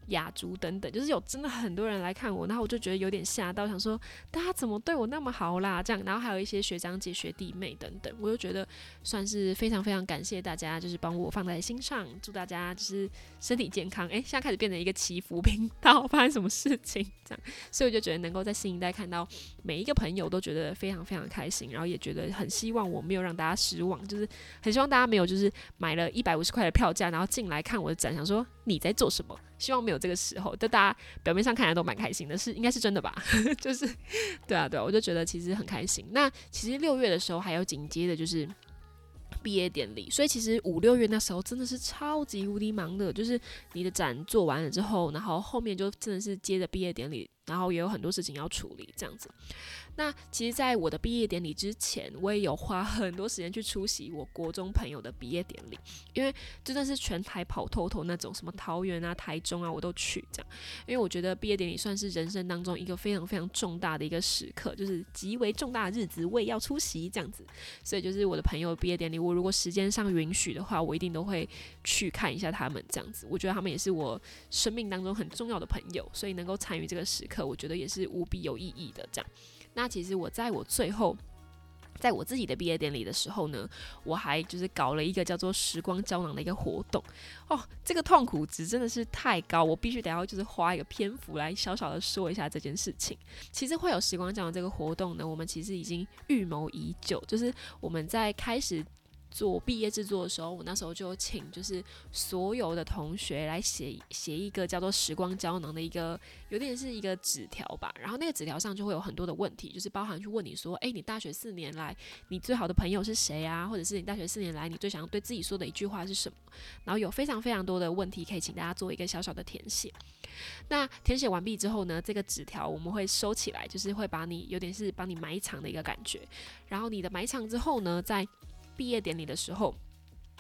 雅竹等等，就是有真的很多人来看我，然后我就觉得有点吓到，想说大家怎么对我那么好啦？这样，然后还有一些学长姐、学弟妹等等，我就觉得算是非常非常感谢大家，就是帮我放在心上，祝大家就是身体健康。诶，现在开始变成一个祈福频道，发生什么事情这样？所以我就觉得能够在新一代看到每一个朋友都觉得非常非常开心，然后也觉得很希望我没有让大家失望，就是很希望大家没有就是买了一百五十块的票价，然后进来看我的展，想说你在做什么？希望没有这个时候，就大家表面上看来都蛮开心的，是应该是真的吧？就是，对啊，对，我就觉得其实很开心。那其实六月的时候还有紧接着就是毕业典礼，所以其实五六月那时候真的是超级无敌忙的，就是你的展做完了之后，然后后面就真的是接着毕业典礼，然后也有很多事情要处理，这样子。那其实，在我的毕业典礼之前，我也有花很多时间去出席我国中朋友的毕业典礼，因为真的是全台跑透透那种，什么桃园啊、台中啊，我都去这样。因为我觉得毕业典礼算是人生当中一个非常非常重大的一个时刻，就是极为重大的日子，我也要出席这样子。所以就是我的朋友毕业典礼，我如果时间上允许的话，我一定都会去看一下他们这样子。我觉得他们也是我生命当中很重要的朋友，所以能够参与这个时刻，我觉得也是无比有意义的这样。那其实我在我最后，在我自己的毕业典礼的时候呢，我还就是搞了一个叫做时光胶囊的一个活动哦。这个痛苦值真的是太高，我必须得要就是花一个篇幅来小小的说一下这件事情。其实会有时光胶囊这个活动呢，我们其实已经预谋已久，就是我们在开始。做毕业制作的时候，我那时候就请就是所有的同学来写写一个叫做“时光胶囊”的一个，有点是一个纸条吧。然后那个纸条上就会有很多的问题，就是包含去问你说：“诶，你大学四年来，你最好的朋友是谁啊？或者是你大学四年来，你最想要对自己说的一句话是什么？”然后有非常非常多的问题可以请大家做一个小小的填写。那填写完毕之后呢，这个纸条我们会收起来，就是会把你有点是帮你埋藏的一个感觉。然后你的埋藏之后呢，在毕业典礼的时候，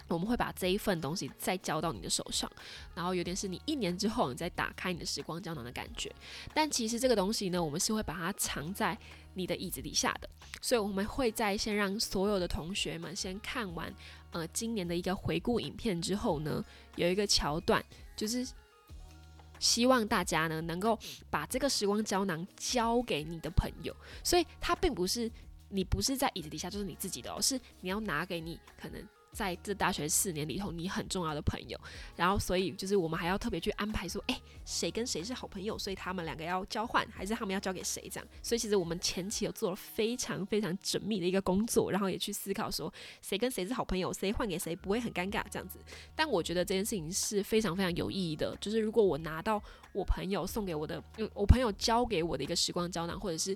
我们会把这一份东西再交到你的手上，然后有点是你一年之后你再打开你的时光胶囊的感觉。但其实这个东西呢，我们是会把它藏在你的椅子底下的，所以我们会在先让所有的同学们先看完呃今年的一个回顾影片之后呢，有一个桥段就是希望大家呢能够把这个时光胶囊交给你的朋友，所以它并不是你不是在椅子底下就是你自己的哦，是你要拿给你可能。在这大学四年里头，你很重要的朋友，然后所以就是我们还要特别去安排说，哎，谁跟谁是好朋友，所以他们两个要交换，还是他们要交给谁这样？所以其实我们前期有做了非常非常缜密的一个工作，然后也去思考说，谁跟谁是好朋友，谁换给谁不会很尴尬这样子。但我觉得这件事情是非常非常有意义的，就是如果我拿到我朋友送给我的，我朋友交给我的一个时光胶囊，或者是。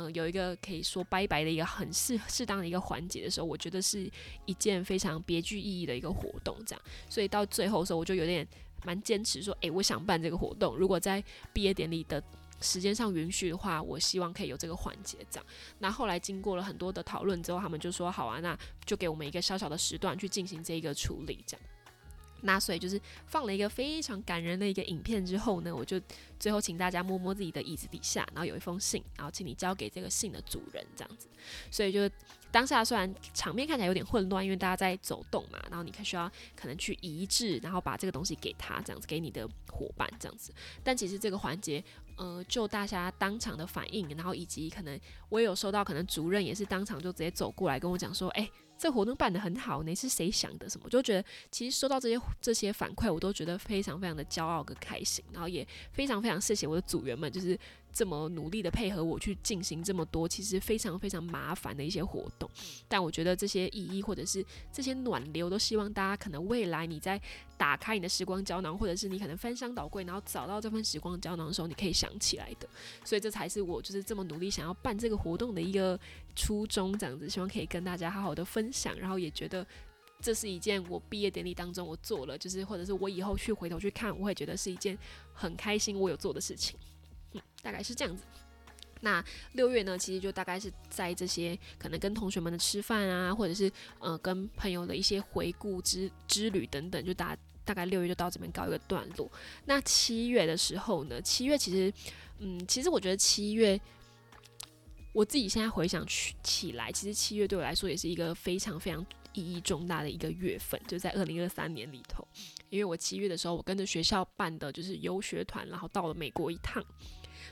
嗯，有一个可以说拜拜的一个很适适当的一个环节的时候，我觉得是一件非常别具意义的一个活动，这样。所以到最后的时候，我就有点蛮坚持说，诶，我想办这个活动。如果在毕业典礼的时间上允许的话，我希望可以有这个环节，这样。那后来经过了很多的讨论之后，他们就说好啊，那就给我们一个小小的时段去进行这一个处理，这样。那所以就是放了一个非常感人的一个影片之后呢，我就最后请大家摸摸自己的椅子底下，然后有一封信，然后请你交给这个信的主人这样子。所以就当下虽然场面看起来有点混乱，因为大家在走动嘛，然后你可需要可能去移置，然后把这个东西给他这样子，给你的伙伴这样子。但其实这个环节，呃，就大家当场的反应，然后以及可能我也有收到，可能主任也是当场就直接走过来跟我讲说，哎。这活动办得很好，你是谁想的？什么？就觉得其实收到这些这些反馈，我都觉得非常非常的骄傲跟开心，然后也非常非常谢谢我的组员们，就是。这么努力的配合我去进行这么多其实非常非常麻烦的一些活动，但我觉得这些意义或者是这些暖流，都希望大家可能未来你在打开你的时光胶囊，或者是你可能翻箱倒柜，然后找到这份时光胶囊的时候，你可以想起来的。所以这才是我就是这么努力想要办这个活动的一个初衷，这样子希望可以跟大家好好的分享，然后也觉得这是一件我毕业典礼当中我做了，就是或者是我以后去回头去看，我会觉得是一件很开心我有做的事情。嗯，大概是这样子。那六月呢，其实就大概是在这些可能跟同学们的吃饭啊，或者是呃跟朋友的一些回顾之之旅等等，就大大概六月就到这边告一个段落。那七月的时候呢，七月其实，嗯，其实我觉得七月，我自己现在回想起起来，其实七月对我来说也是一个非常非常意义重大的一个月份，就在二零二三年里头，因为我七月的时候，我跟着学校办的就是游学团，然后到了美国一趟。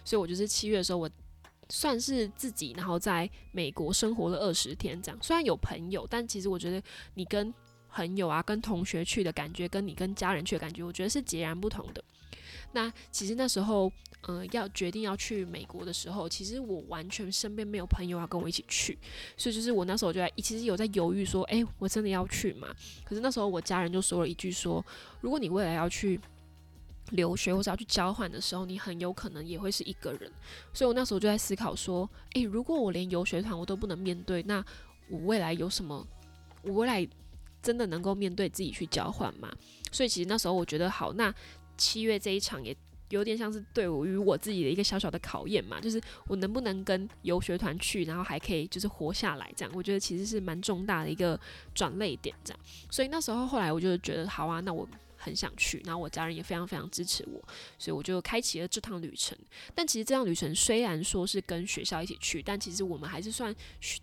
所以我就是七月的时候，我算是自己，然后在美国生活了二十天这样。虽然有朋友，但其实我觉得你跟朋友啊、跟同学去的感觉，跟你跟家人去的感觉，我觉得是截然不同的。那其实那时候，嗯，要决定要去美国的时候，其实我完全身边没有朋友要跟我一起去，所以就是我那时候就在，其实有在犹豫说，诶，我真的要去吗？可是那时候我家人就说了一句说，如果你未来要去。留学或者要去交换的时候，你很有可能也会是一个人，所以我那时候就在思考说，诶，如果我连游学团我都不能面对，那我未来有什么？我未来真的能够面对自己去交换吗？所以其实那时候我觉得，好，那七月这一场也有点像是对我与我自己的一个小小的考验嘛，就是我能不能跟游学团去，然后还可以就是活下来这样，我觉得其实是蛮重大的一个转泪点这样。所以那时候后来我就觉得，好啊，那我。很想去，然后我家人也非常非常支持我，所以我就开启了这趟旅程。但其实这趟旅程虽然说是跟学校一起去，但其实我们还是算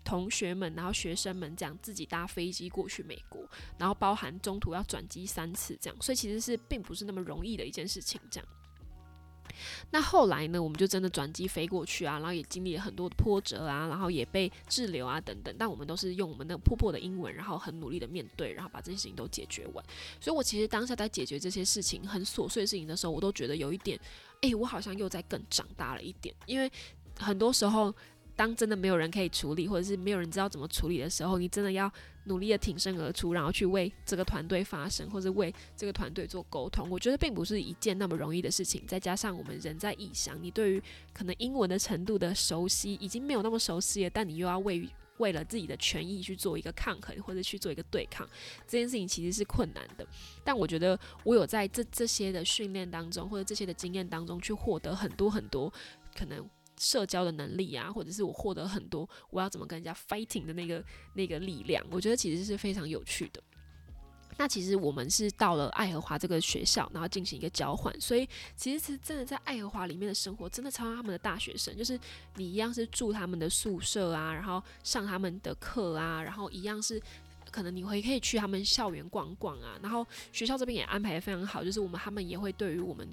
同学们，然后学生们这样自己搭飞机过去美国，然后包含中途要转机三次这样，所以其实是并不是那么容易的一件事情这样。那后来呢？我们就真的转机飞过去啊，然后也经历了很多的波折啊，然后也被滞留啊等等。但我们都是用我们那破破的英文，然后很努力的面对，然后把这些事情都解决完。所以我其实当下在解决这些事情很琐碎的事情的时候，我都觉得有一点，诶，我好像又在更长大了一点，因为很多时候。当真的没有人可以处理，或者是没有人知道怎么处理的时候，你真的要努力的挺身而出，然后去为这个团队发声，或者为这个团队做沟通。我觉得并不是一件那么容易的事情。再加上我们人在异乡，你对于可能英文的程度的熟悉已经没有那么熟悉了，但你又要为为了自己的权益去做一个抗衡，或者去做一个对抗，这件事情其实是困难的。但我觉得我有在这这些的训练当中，或者这些的经验当中，去获得很多很多可能。社交的能力啊，或者是我获得很多，我要怎么跟人家 fighting 的那个那个力量，我觉得其实是非常有趣的。那其实我们是到了爱荷华这个学校，然后进行一个交换，所以其实是真的在爱荷华里面的生活，真的超像他们的大学生，就是你一样是住他们的宿舍啊，然后上他们的课啊，然后一样是。可能你会可以去他们校园逛逛啊，然后学校这边也安排的非常好，就是我们他们也会对于我们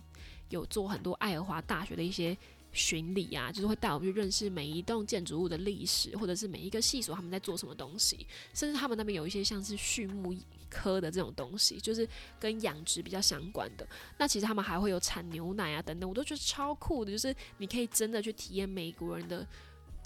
有做很多爱荷华大学的一些。巡礼啊，就是会带我们去认识每一栋建筑物的历史，或者是每一个系所他们在做什么东西，甚至他们那边有一些像是畜牧科的这种东西，就是跟养殖比较相关的。那其实他们还会有产牛奶啊等等，我都觉得超酷的，就是你可以真的去体验美国人的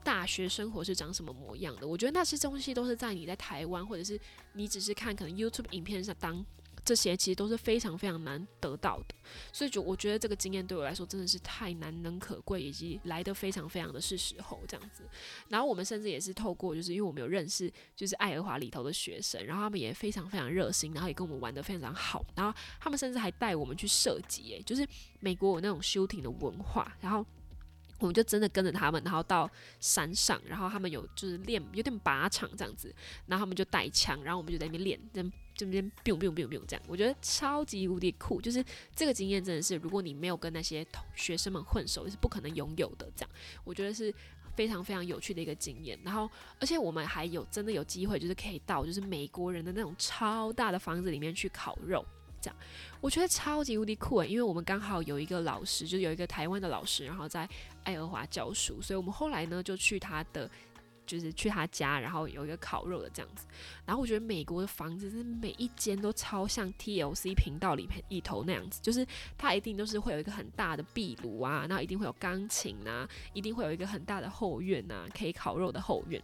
大学生活是长什么模样的。我觉得那些东西都是在你在台湾，或者是你只是看可能 YouTube 影片上当。这些其实都是非常非常难得到的，所以就我觉得这个经验对我来说真的是太难能可贵，以及来的非常非常的是时候这样子。然后我们甚至也是透过，就是因为我们有认识，就是爱荷华里头的学生，然后他们也非常非常热心，然后也跟我们玩的非常好。然后他们甚至还带我们去射击，诶，就是美国有那种休庭的文化，然后我们就真的跟着他们，然后到山上，然后他们有就是练有点靶场这样子，然后他们就带枪，然后我们就在那边练。这边 biu biu biu biu 这样，我觉得超级无敌酷。就是这个经验真的是，如果你没有跟那些同学生们混熟，是不可能拥有的。这样，我觉得是非常非常有趣的一个经验。然后，而且我们还有真的有机会，就是可以到就是美国人的那种超大的房子里面去烤肉。这样，我觉得超级无敌酷诶，因为我们刚好有一个老师，就有一个台湾的老师，然后在爱荷华教书，所以我们后来呢就去他的。就是去他家，然后有一个烤肉的这样子。然后我觉得美国的房子是每一间都超像 TLC 频道里面一头那样子，就是它一定都是会有一个很大的壁炉啊，然后一定会有钢琴啊，一定会有一个很大的后院啊，可以烤肉的后院。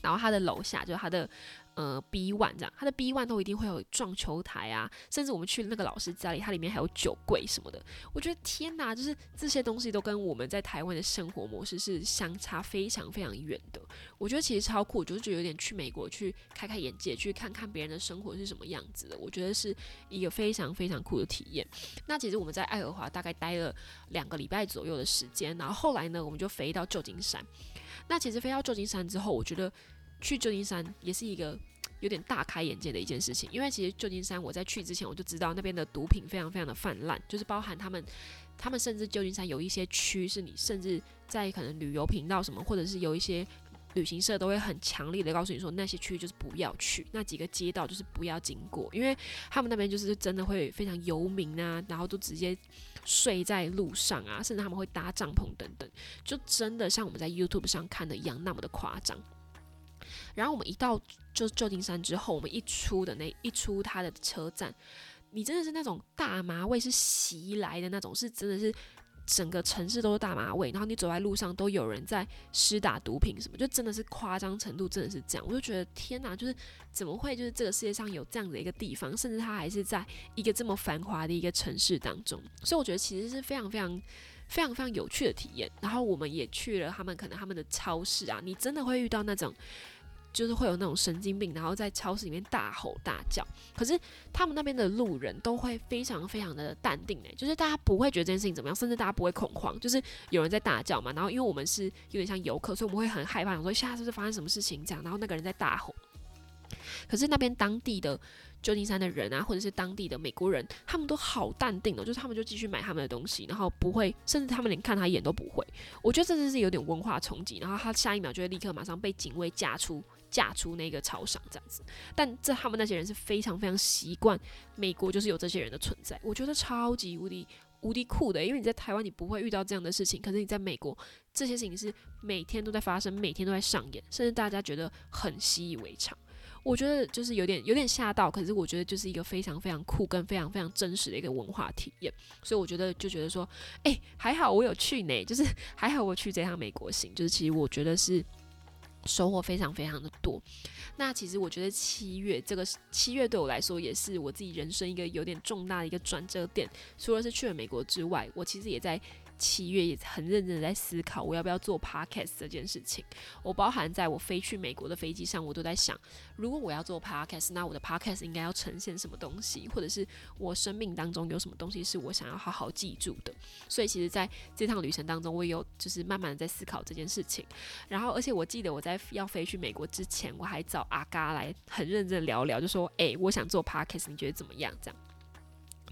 然后他的楼下就是他的。呃，B one 这样，他的 B one 都一定会有撞球台啊，甚至我们去那个老师家里，它里面还有酒柜什么的。我觉得天哪，就是这些东西都跟我们在台湾的生活模式是相差非常非常远的。我觉得其实超酷，就是觉得有点去美国去开开眼界，去看看别人的生活是什么样子的。我觉得是一个非常非常酷的体验。那其实我们在爱荷华大概待了两个礼拜左右的时间，然后后来呢，我们就飞到旧金山。那其实飞到旧金山之后，我觉得。去旧金山也是一个 有点大开眼界的一件事情，因为其实旧金山我在去之前我就知道那边的毒品非常非常的泛滥，就是包含他们，他们甚至旧金山有一些区是你甚至在可能旅游频道什么，或者是有一些旅行社都会很强烈的告诉你说那些区域就是不要去，那几个街道就是不要经过，因为他们那边就是真的会非常游民啊，然后都直接睡在路上啊，甚至他们会搭帐篷等等，就真的像我们在 YouTube 上看的一样那么的夸张。然后我们一到就旧金山之后，我们一出的那一出它的车站，你真的是那种大麻味是袭来的那种，是真的是整个城市都是大麻味。然后你走在路上都有人在施打毒品什么，就真的是夸张程度真的是这样。我就觉得天哪，就是怎么会就是这个世界上有这样的一个地方，甚至它还是在一个这么繁华的一个城市当中。所以我觉得其实是非常非常非常非常有趣的体验。然后我们也去了他们可能他们的超市啊，你真的会遇到那种。就是会有那种神经病，然后在超市里面大吼大叫。可是他们那边的路人都会非常非常的淡定诶，就是大家不会觉得这件事情怎么样，甚至大家不会恐慌。就是有人在大叫嘛，然后因为我们是有点像游客，所以我们会很害怕，想说下次是发生什么事情这样。然后那个人在大吼，可是那边当地的。旧金山的人啊，或者是当地的美国人，他们都好淡定哦，就是他们就继续买他们的东西，然后不会，甚至他们连看他一眼都不会。我觉得这真是有点文化冲击，然后他下一秒就会立刻马上被警卫架出架出那个超商这样子。但这他们那些人是非常非常习惯美国就是有这些人的存在，我觉得超级无敌无敌酷的，因为你在台湾你不会遇到这样的事情，可是你在美国这些事情是每天都在发生，每天都在上演，甚至大家觉得很习以为常。我觉得就是有点有点吓到，可是我觉得就是一个非常非常酷跟非常非常真实的一个文化体验，所以我觉得就觉得说，哎，还好我有去呢，就是还好我去这趟美国行，就是其实我觉得是收获非常非常的多。那其实我觉得七月这个七月对我来说也是我自己人生一个有点重大的一个转折点，除了是去了美国之外，我其实也在。七月也很认真的在思考我要不要做 podcast 这件事情。我包含在我飞去美国的飞机上，我都在想，如果我要做 podcast，那我的 podcast 应该要呈现什么东西，或者是我生命当中有什么东西是我想要好好记住的。所以其实在这趟旅程当中，我有就是慢慢的在思考这件事情。然后，而且我记得我在要飞去美国之前，我还找阿嘎来很认真聊聊，就说：“诶，我想做 podcast，你觉得怎么样？”这样。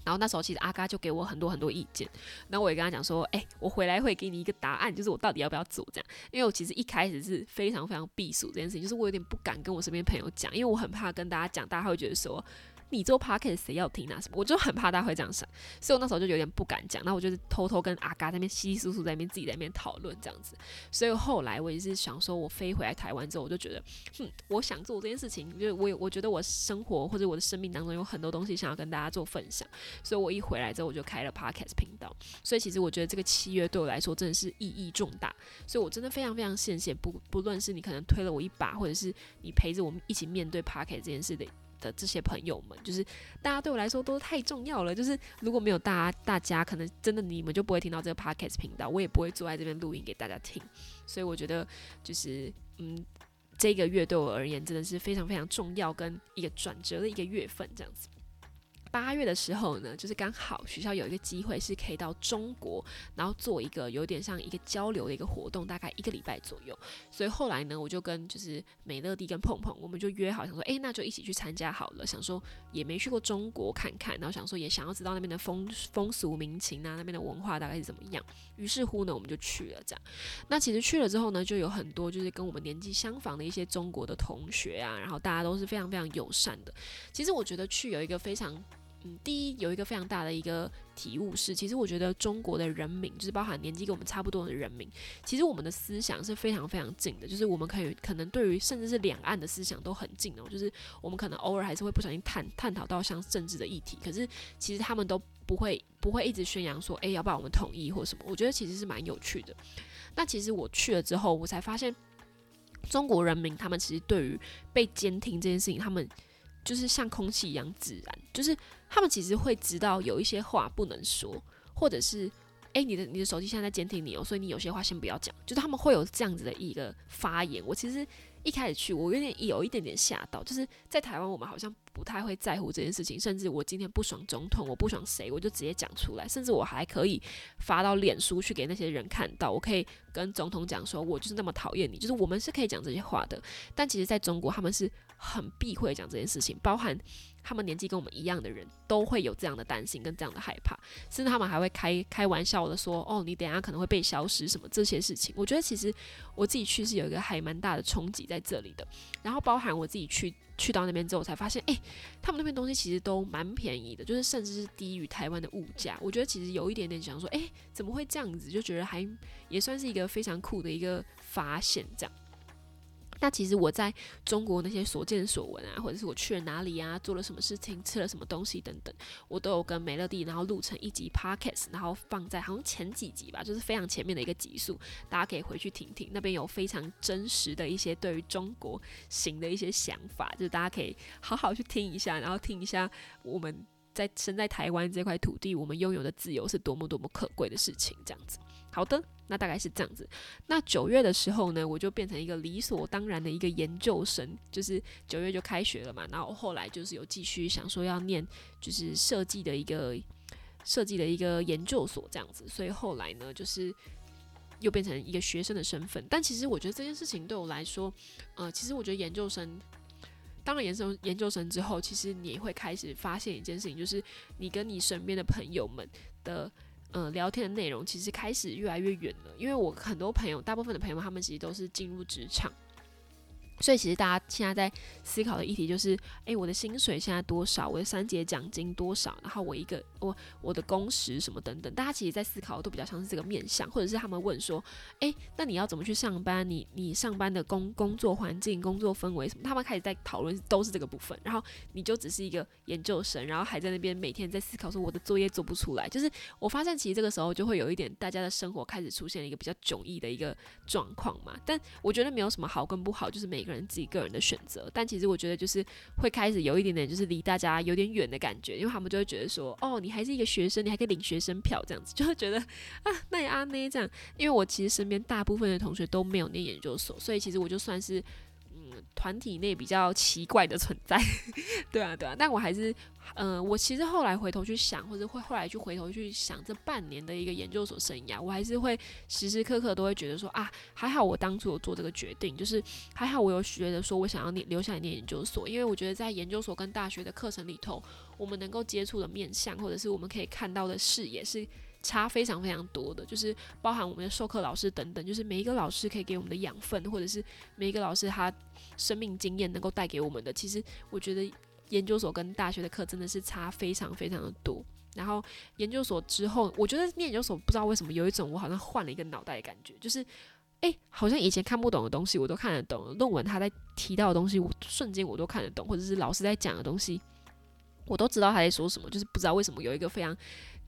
然后那时候其实阿嘎就给我很多很多意见，然后我也跟他讲说，哎，我回来会给你一个答案，就是我到底要不要做这样。因为我其实一开始是非常非常避暑这件事情，就是我有点不敢跟我身边朋友讲，因为我很怕跟大家讲，大家会觉得说。你做 podcast 谁要听啊？什么？我就很怕大家会这样想，所以我那时候就有点不敢讲。那我就是偷偷跟阿嘎在那边稀稀疏疏在那边自己在那边讨论这样子。所以后来我也是想说，我飞回来台湾之后，我就觉得，哼，我想做这件事情，就是我我觉得我生活或者我的生命当中有很多东西想要跟大家做分享。所以我一回来之后，我就开了 podcast 频道。所以其实我觉得这个契约对我来说真的是意义重大。所以我真的非常非常谢谢，不不论是你可能推了我一把，或者是你陪着我们一起面对 podcast 这件事的。的这些朋友们，就是大家对我来说都太重要了。就是如果没有大家，大家可能真的你们就不会听到这个 podcast 频道，我也不会坐在这边录音给大家听。所以我觉得，就是嗯，这个月对我而言真的是非常非常重要，跟一个转折的一个月份这样子。八月的时候呢，就是刚好学校有一个机会是可以到中国，然后做一个有点像一个交流的一个活动，大概一个礼拜左右。所以后来呢，我就跟就是美乐蒂跟碰碰，我们就约好，想说，诶，那就一起去参加好了。想说也没去过中国看看，然后想说也想要知道那边的风风俗民情啊，那边的文化大概是怎么样。于是乎呢，我们就去了。这样，那其实去了之后呢，就有很多就是跟我们年纪相仿的一些中国的同学啊，然后大家都是非常非常友善的。其实我觉得去有一个非常。嗯，第一有一个非常大的一个体悟是，其实我觉得中国的人民，就是包含年纪跟我们差不多的人民，其实我们的思想是非常非常近的，就是我们可以可能对于甚至是两岸的思想都很近哦，就是我们可能偶尔还是会不小心探探讨到像政治的议题，可是其实他们都不会不会一直宣扬说，诶，要不然我们统一或什么，我觉得其实是蛮有趣的。那其实我去了之后，我才发现中国人民他们其实对于被监听这件事情，他们。就是像空气一样自然，就是他们其实会知道有一些话不能说，或者是诶，你的你的手机现在在监听你哦，所以你有些话先不要讲，就是他们会有这样子的一个发言。我其实一开始去，我有点有一点点吓到，就是在台湾我们好像不太会在乎这件事情，甚至我今天不爽总统，我不爽谁，我就直接讲出来，甚至我还可以发到脸书去给那些人看到，我可以跟总统讲说，我就是那么讨厌你，就是我们是可以讲这些话的。但其实在中国，他们是。很避讳讲这件事情，包含他们年纪跟我们一样的人都会有这样的担心跟这样的害怕，甚至他们还会开开玩笑的说：“哦，你等下可能会被消失什么这些事情。”我觉得其实我自己去是有一个还蛮大的冲击在这里的。然后包含我自己去去到那边之后，才发现，哎，他们那边东西其实都蛮便宜的，就是甚至是低于台湾的物价。我觉得其实有一点点想说，哎，怎么会这样子？就觉得还也算是一个非常酷的一个发现，这样。那其实我在中国那些所见所闻啊，或者是我去了哪里啊，做了什么事情，吃了什么东西等等，我都有跟美乐蒂，然后录成一集 podcast，然后放在好像前几集吧，就是非常前面的一个集数，大家可以回去听听，那边有非常真实的一些对于中国行的一些想法，就是大家可以好好去听一下，然后听一下我们在生在台湾这块土地，我们拥有的自由是多么多么可贵的事情，这样子。好的。那大概是这样子。那九月的时候呢，我就变成一个理所当然的一个研究生，就是九月就开学了嘛。然后后来就是有继续想说要念，就是设计的一个设计的一个研究所这样子。所以后来呢，就是又变成一个学生的身份。但其实我觉得这件事情对我来说，呃，其实我觉得研究生，当了研究生研究生之后，其实你会开始发现一件事情，就是你跟你身边的朋友们的。呃，聊天的内容其实开始越来越远了，因为我很多朋友，大部分的朋友他们其实都是进入职场。所以其实大家现在在思考的议题就是，诶，我的薪水现在多少？我的三节奖金多少？然后我一个我我的工时什么等等，大家其实在思考都比较像是这个面向，或者是他们问说，诶，那你要怎么去上班？你你上班的工工作环境、工作氛围什么？他们开始在讨论都是这个部分。然后你就只是一个研究生，然后还在那边每天在思考说我的作业做不出来。就是我发现其实这个时候就会有一点大家的生活开始出现了一个比较迥异的一个状况嘛。但我觉得没有什么好跟不好，就是每个。人自己个人的选择，但其实我觉得就是会开始有一点点就是离大家有点远的感觉，因为他们就会觉得说，哦，你还是一个学生，你还可以领学生票这样子，就会觉得啊，那也阿内这样。因为我其实身边大部分的同学都没有念研究所，所以其实我就算是团体内比较奇怪的存在，对啊，对啊，但我还是，嗯，我其实后来回头去想，或者会后来去回头去想这半年的一个研究所生涯，我还是会时时刻刻都会觉得说啊，还好我当初有做这个决定，就是还好我有学得说我想要念留下来念研究所，因为我觉得在研究所跟大学的课程里头，我们能够接触的面向，或者是我们可以看到的视野是。差非常非常多的，就是包含我们的授课老师等等，就是每一个老师可以给我们的养分，或者是每一个老师他生命经验能够带给我们的，其实我觉得研究所跟大学的课真的是差非常非常的多。然后研究所之后，我觉得念研究所不知道为什么有一种我好像换了一个脑袋的感觉，就是诶，好像以前看不懂的东西我都看得懂，论文他在提到的东西，我瞬间我都看得懂，或者是老师在讲的东西，我都知道他在说什么，就是不知道为什么有一个非常。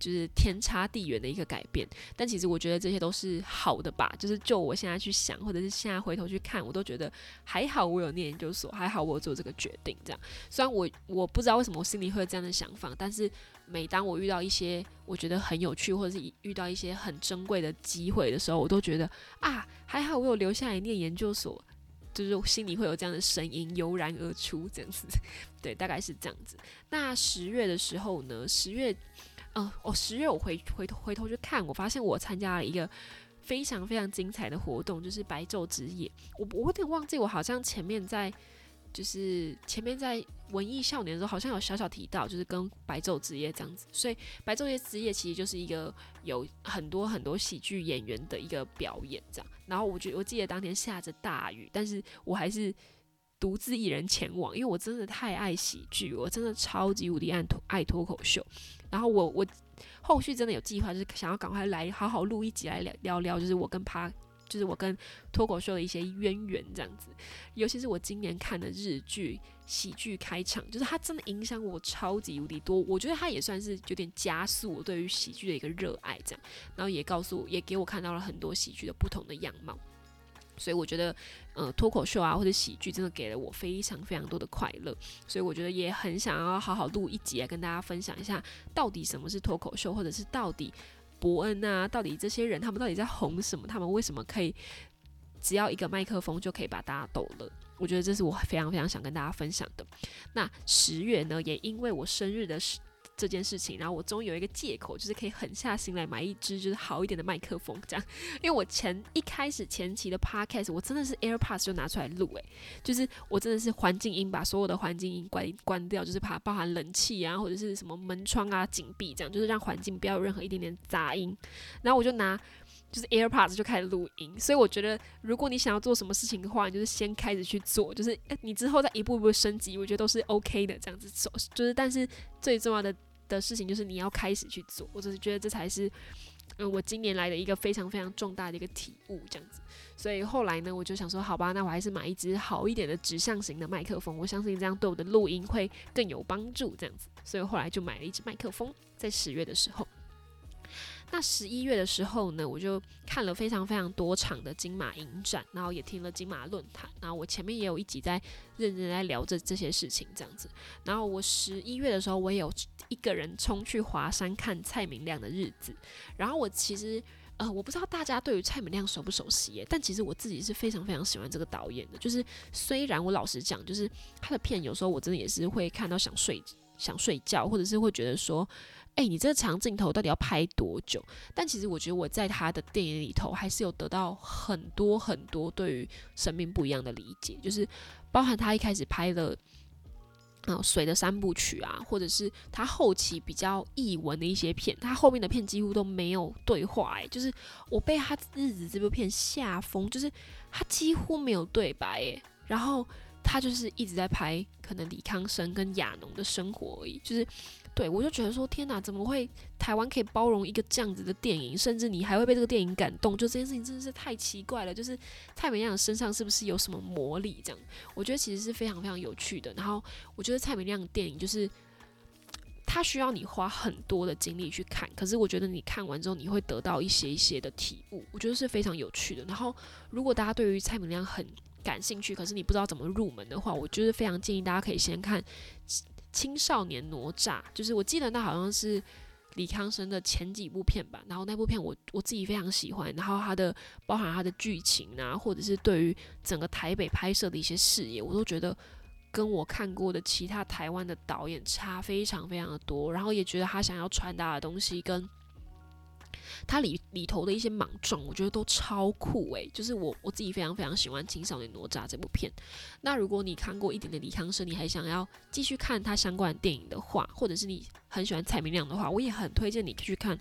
就是天差地远的一个改变，但其实我觉得这些都是好的吧。就是就我现在去想，或者是现在回头去看，我都觉得还好，我有念研究所，还好我做这个决定。这样，虽然我我不知道为什么我心里会有这样的想法，但是每当我遇到一些我觉得很有趣，或者是遇到一些很珍贵的机会的时候，我都觉得啊，还好我有留下来念研究所，就是心里会有这样的声音油然而出，这样子。对，大概是这样子。那十月的时候呢？十月。嗯，我十月我回回头回头去看，我发现我参加了一个非常非常精彩的活动，就是白昼之夜。我我有点忘记，我好像前面在就是前面在文艺少年的时候，好像有小小提到，就是跟白昼之夜这样子。所以白昼夜之夜其实就是一个有很多很多喜剧演员的一个表演，这样。然后我觉我记得当天下着大雨，但是我还是独自一人前往，因为我真的太爱喜剧，我真的超级无敌爱脱爱脱口秀。然后我我后续真的有计划，就是想要赶快来好好录一集来聊聊聊，就是我跟他，就是我跟脱口秀的一些渊源这样子。尤其是我今年看的日剧喜剧开场，就是它真的影响我超级无敌多。我觉得它也算是有点加速我对于喜剧的一个热爱，这样。然后也告诉，也给我看到了很多喜剧的不同的样貌。所以我觉得，呃，脱口秀啊或者喜剧真的给了我非常非常多的快乐，所以我觉得也很想要好好录一集来跟大家分享一下，到底什么是脱口秀，或者是到底伯恩啊，到底这些人他们到底在红什么，他们为什么可以只要一个麦克风就可以把大家逗乐？我觉得这是我非常非常想跟大家分享的。那十月呢，也因为我生日的。这件事情，然后我终于有一个借口，就是可以狠下心来买一支就是好一点的麦克风，这样。因为我前一开始前期的 podcast，我真的是 AirPods 就拿出来录，诶，就是我真的是环境音把所有的环境音关关掉，就是怕包含冷气啊或者是什么门窗啊紧闭，这样就是让环境不要有任何一点点杂音。然后我就拿就是 AirPods 就开始录音，所以我觉得如果你想要做什么事情的话，你就是先开始去做，就是你之后再一步一步升级，我觉得都是 OK 的，这样子走。就是但是最重要的。的事情就是你要开始去做，我只是觉得这才是，嗯，我今年来的一个非常非常重大的一个体悟，这样子。所以后来呢，我就想说，好吧，那我还是买一支好一点的指向型的麦克风，我相信这样对我的录音会更有帮助，这样子。所以后来就买了一支麦克风，在十月的时候。那十一月的时候呢，我就看了非常非常多场的金马影展，然后也听了金马论坛，然后我前面也有一集在认真在聊这这些事情这样子。然后我十一月的时候，我也有一个人冲去华山看蔡明亮的日子。然后我其实呃，我不知道大家对于蔡明亮熟不熟悉耶，但其实我自己是非常非常喜欢这个导演的。就是虽然我老实讲，就是他的片有时候我真的也是会看到想睡想睡觉，或者是会觉得说。哎，你这个长镜头到底要拍多久？但其实我觉得我在他的电影里头还是有得到很多很多对于生命不一样的理解，就是包含他一开始拍的啊水的三部曲啊，或者是他后期比较译文的一些片，他后面的片几乎都没有对话，哎，就是我被他日子这部片吓疯，就是他几乎没有对白，哎，然后他就是一直在拍可能李康生跟亚农的生活而已，就是。对，我就觉得说，天哪，怎么会台湾可以包容一个这样子的电影，甚至你还会被这个电影感动？就这件事情真的是太奇怪了。就是蔡明亮身上是不是有什么魔力？这样，我觉得其实是非常非常有趣的。然后，我觉得蔡明亮的电影就是他需要你花很多的精力去看，可是我觉得你看完之后，你会得到一些一些的体悟，我觉得是非常有趣的。然后，如果大家对于蔡明亮很感兴趣，可是你不知道怎么入门的话，我就是非常建议大家可以先看。青少年哪吒，就是我记得那好像是李康生的前几部片吧，然后那部片我我自己非常喜欢，然后他的包含他的剧情啊，或者是对于整个台北拍摄的一些视野，我都觉得跟我看过的其他台湾的导演差非常非常的多，然后也觉得他想要传达的东西跟。它里里头的一些莽撞，我觉得都超酷诶。就是我我自己非常非常喜欢《青少年哪吒》这部片。那如果你看过一点的李康生，你还想要继续看他相关的电影的话，或者是你很喜欢蔡明亮的话，我也很推荐你去看《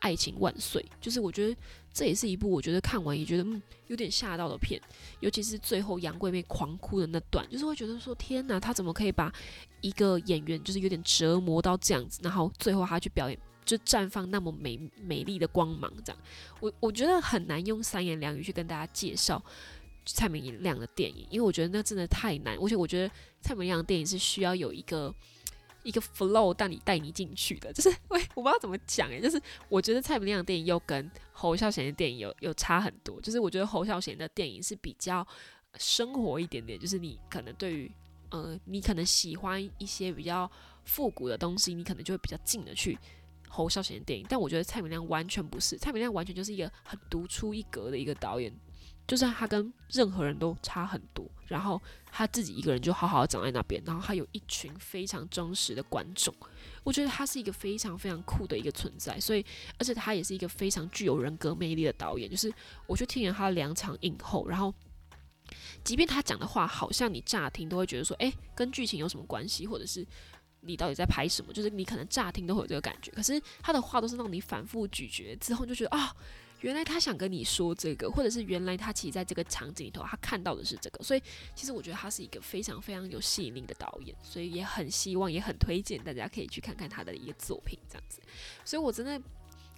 爱情万岁》。就是我觉得这也是一部我觉得看完也觉得嗯有点吓到的片，尤其是最后杨贵妃狂哭的那段，就是会觉得说天哪，他怎么可以把一个演员就是有点折磨到这样子，然后最后他去表演。就绽放那么美美丽的光芒，这样，我我觉得很难用三言两语去跟大家介绍蔡明亮的电影，因为我觉得那真的太难，而且我觉得蔡明亮的电影是需要有一个一个 flow 带你带你进去的，就是 喂，我不知道怎么讲诶，就是我觉得蔡明亮的电影又跟侯孝贤的电影有有差很多，就是我觉得侯孝贤的电影是比较生活一点点，就是你可能对于呃，你可能喜欢一些比较复古的东西，你可能就会比较近的去。侯孝贤的电影，但我觉得蔡明亮完全不是，蔡明亮完全就是一个很独出一格的一个导演，就是他跟任何人都差很多，然后他自己一个人就好好的长在那边，然后他有一群非常忠实的观众，我觉得他是一个非常非常酷的一个存在，所以而且他也是一个非常具有人格魅力的导演，就是我去听了他两场影后，然后即便他讲的话好像你乍听都会觉得说，诶，跟剧情有什么关系，或者是。你到底在拍什么？就是你可能乍听都会有这个感觉，可是他的话都是让你反复咀嚼之后，就觉得啊，原来他想跟你说这个，或者是原来他其实在这个场景里头，他看到的是这个。所以其实我觉得他是一个非常非常有吸引力的导演，所以也很希望，也很推荐大家可以去看看他的一个作品这样子。所以我真的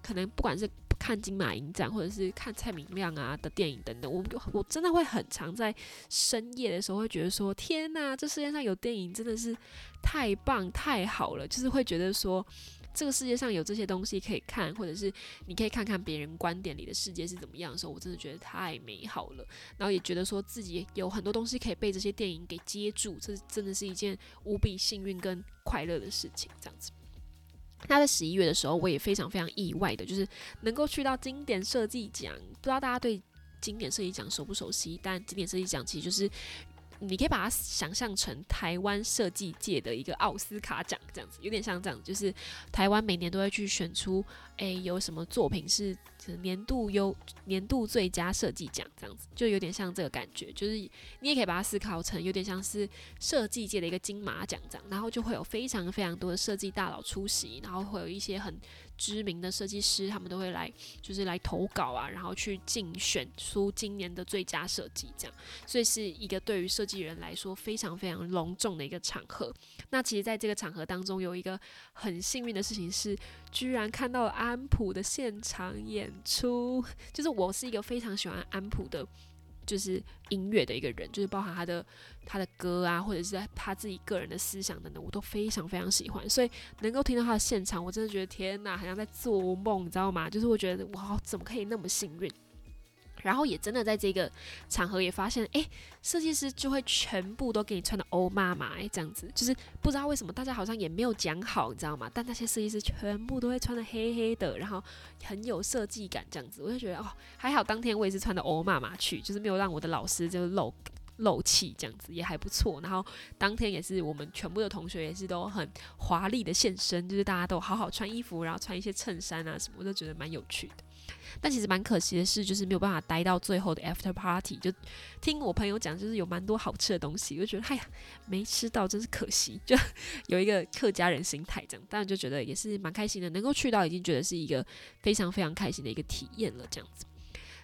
可能不管是。看金马影展，或者是看蔡明亮啊的电影等等，我我真的会很常在深夜的时候会觉得说，天哪，这世界上有电影真的是太棒太好了，就是会觉得说，这个世界上有这些东西可以看，或者是你可以看看别人观点里的世界是怎么样的时候，我真的觉得太美好了。然后也觉得说自己有很多东西可以被这些电影给接住，这真的是一件无比幸运跟快乐的事情，这样子。那在十一月的时候，我也非常非常意外的，就是能够去到经典设计奖。不知道大家对经典设计奖熟不熟悉？但经典设计奖其实就是，你可以把它想象成台湾设计界的一个奥斯卡奖，这样子，有点像这样，就是台湾每年都会去选出，诶，有什么作品是。年度优年度最佳设计奖这样子，就有点像这个感觉，就是你也可以把它思考成有点像是设计界的一个金马奖这样，然后就会有非常非常多的设计大佬出席，然后会有一些很知名的设计师，他们都会来，就是来投稿啊，然后去竞选出今年的最佳设计这样，所以是一个对于设计人来说非常非常隆重的一个场合。那其实在这个场合当中，有一个很幸运的事情是。居然看到了安普的现场演出，就是我是一个非常喜欢安普的，就是音乐的一个人，就是包含他的他的歌啊，或者是他自己个人的思想等等，我都非常非常喜欢。所以能够听到他的现场，我真的觉得天哪，好像在做梦，你知道吗？就是我觉得哇，怎么可以那么幸运？然后也真的在这个场合也发现，哎，设计师就会全部都给你穿的欧妈妈，哎，这样子，就是不知道为什么大家好像也没有讲好，你知道吗？但那些设计师全部都会穿的黑黑的，然后很有设计感，这样子，我就觉得哦，还好当天我也是穿的欧妈妈去，就是没有让我的老师就露漏气，这样子也还不错。然后当天也是我们全部的同学也是都很华丽的现身，就是大家都好好穿衣服，然后穿一些衬衫啊什么，我都觉得蛮有趣的。但其实蛮可惜的是，就是没有办法待到最后的 after party。就听我朋友讲，就是有蛮多好吃的东西，我就觉得哎呀，没吃到真是可惜。就 有一个客家人心态这样，当然就觉得也是蛮开心的，能够去到已经觉得是一个非常非常开心的一个体验了。这样子，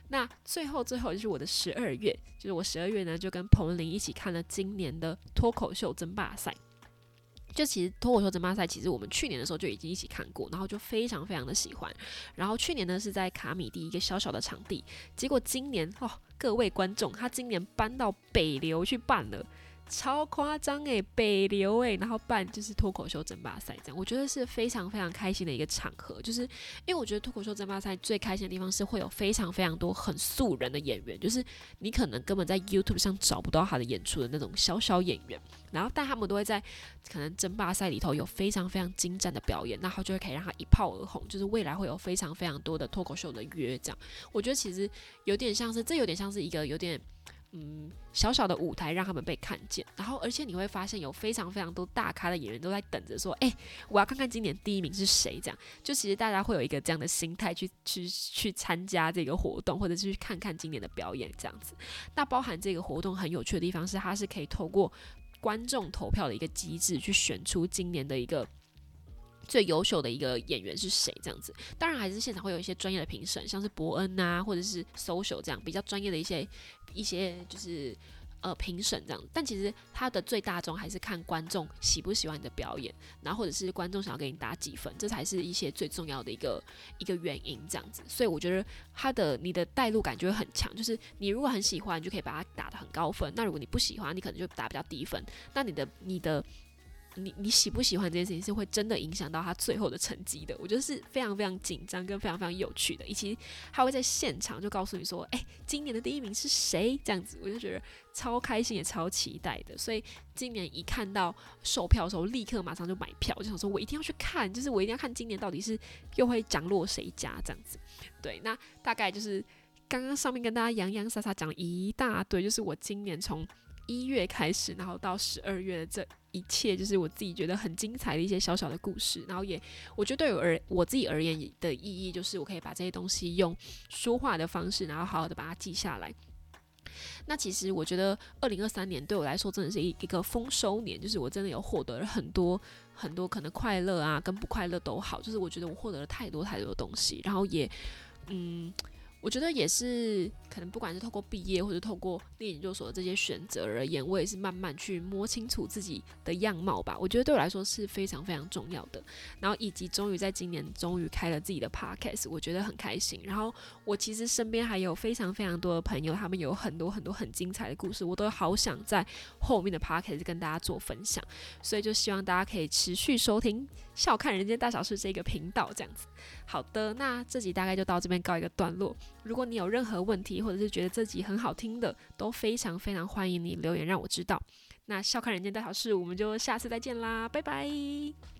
那最后最后就是我的十二月，就是我十二月呢就跟彭玲一起看了今年的脱口秀争霸赛。就其实脱口秀争霸赛，其实我们去年的时候就已经一起看过，然后就非常非常的喜欢。然后去年呢是在卡米蒂一个小小的场地，结果今年哦，各位观众，他今年搬到北流去办了。超夸张诶，北流诶，然后办就是脱口秀争霸赛这样，我觉得是非常非常开心的一个场合。就是因为我觉得脱口秀争霸赛最开心的地方是会有非常非常多很素人的演员，就是你可能根本在 YouTube 上找不到他的演出的那种小小演员，然后但他们都会在可能争霸赛里头有非常非常精湛的表演，然后就会可以让他一炮而红，就是未来会有非常非常多的脱口秀的约这样。我觉得其实有点像是，这有点像是一个有点。嗯，小小的舞台让他们被看见，然后而且你会发现有非常非常多大咖的演员都在等着说，哎，我要看看今年第一名是谁。这样，就其实大家会有一个这样的心态去去去参加这个活动，或者是去看看今年的表演这样子。那包含这个活动很有趣的地方是，它是可以透过观众投票的一个机制去选出今年的一个。最优秀的一个演员是谁？这样子，当然还是现场会有一些专业的评审，像是伯恩啊，或者是 social 这样比较专业的一些一些就是呃评审这样。但其实他的最大宗还是看观众喜不喜欢你的表演，然后或者是观众想要给你打几分，这才是一些最重要的一个一个原因这样子。所以我觉得他的你的带入感就会很强，就是你如果很喜欢，你就可以把它打得很高分；那如果你不喜欢，你可能就打比较低分。那你的你的。你你喜不喜欢这件事情是会真的影响到他最后的成绩的，我觉得是非常非常紧张跟非常非常有趣的，以及他会在现场就告诉你说，哎，今年的第一名是谁？这样子我就觉得超开心也超期待的，所以今年一看到售票的时候，立刻马上就买票，就想说我一定要去看，就是我一定要看今年到底是又会降落谁家这样子。对，那大概就是刚刚上面跟大家洋洋洒洒讲一大堆，就是我今年从一月开始，然后到十二月的这。一切就是我自己觉得很精彩的一些小小的故事，然后也我觉得对我而我自己而言的意义就是我可以把这些东西用说话的方式，然后好好的把它记下来。那其实我觉得二零二三年对我来说真的是一一个丰收年，就是我真的有获得了很多很多可能快乐啊跟不快乐都好，就是我觉得我获得了太多太多的东西，然后也嗯。我觉得也是，可能不管是透过毕业或者透过念研究所的这些选择而言，我也是慢慢去摸清楚自己的样貌吧。我觉得对我来说是非常非常重要的。然后以及终于在今年终于开了自己的 podcast，我觉得很开心。然后我其实身边还有非常非常多的朋友，他们有很多很多很精彩的故事，我都好想在后面的 podcast 跟大家做分享。所以就希望大家可以持续收听《笑看人间大小事》这个频道，这样子。好的，那这集大概就到这边告一个段落。如果你有任何问题，或者是觉得这集很好听的，都非常非常欢迎你留言让我知道。那笑看人间大小事，我们就下次再见啦，拜拜。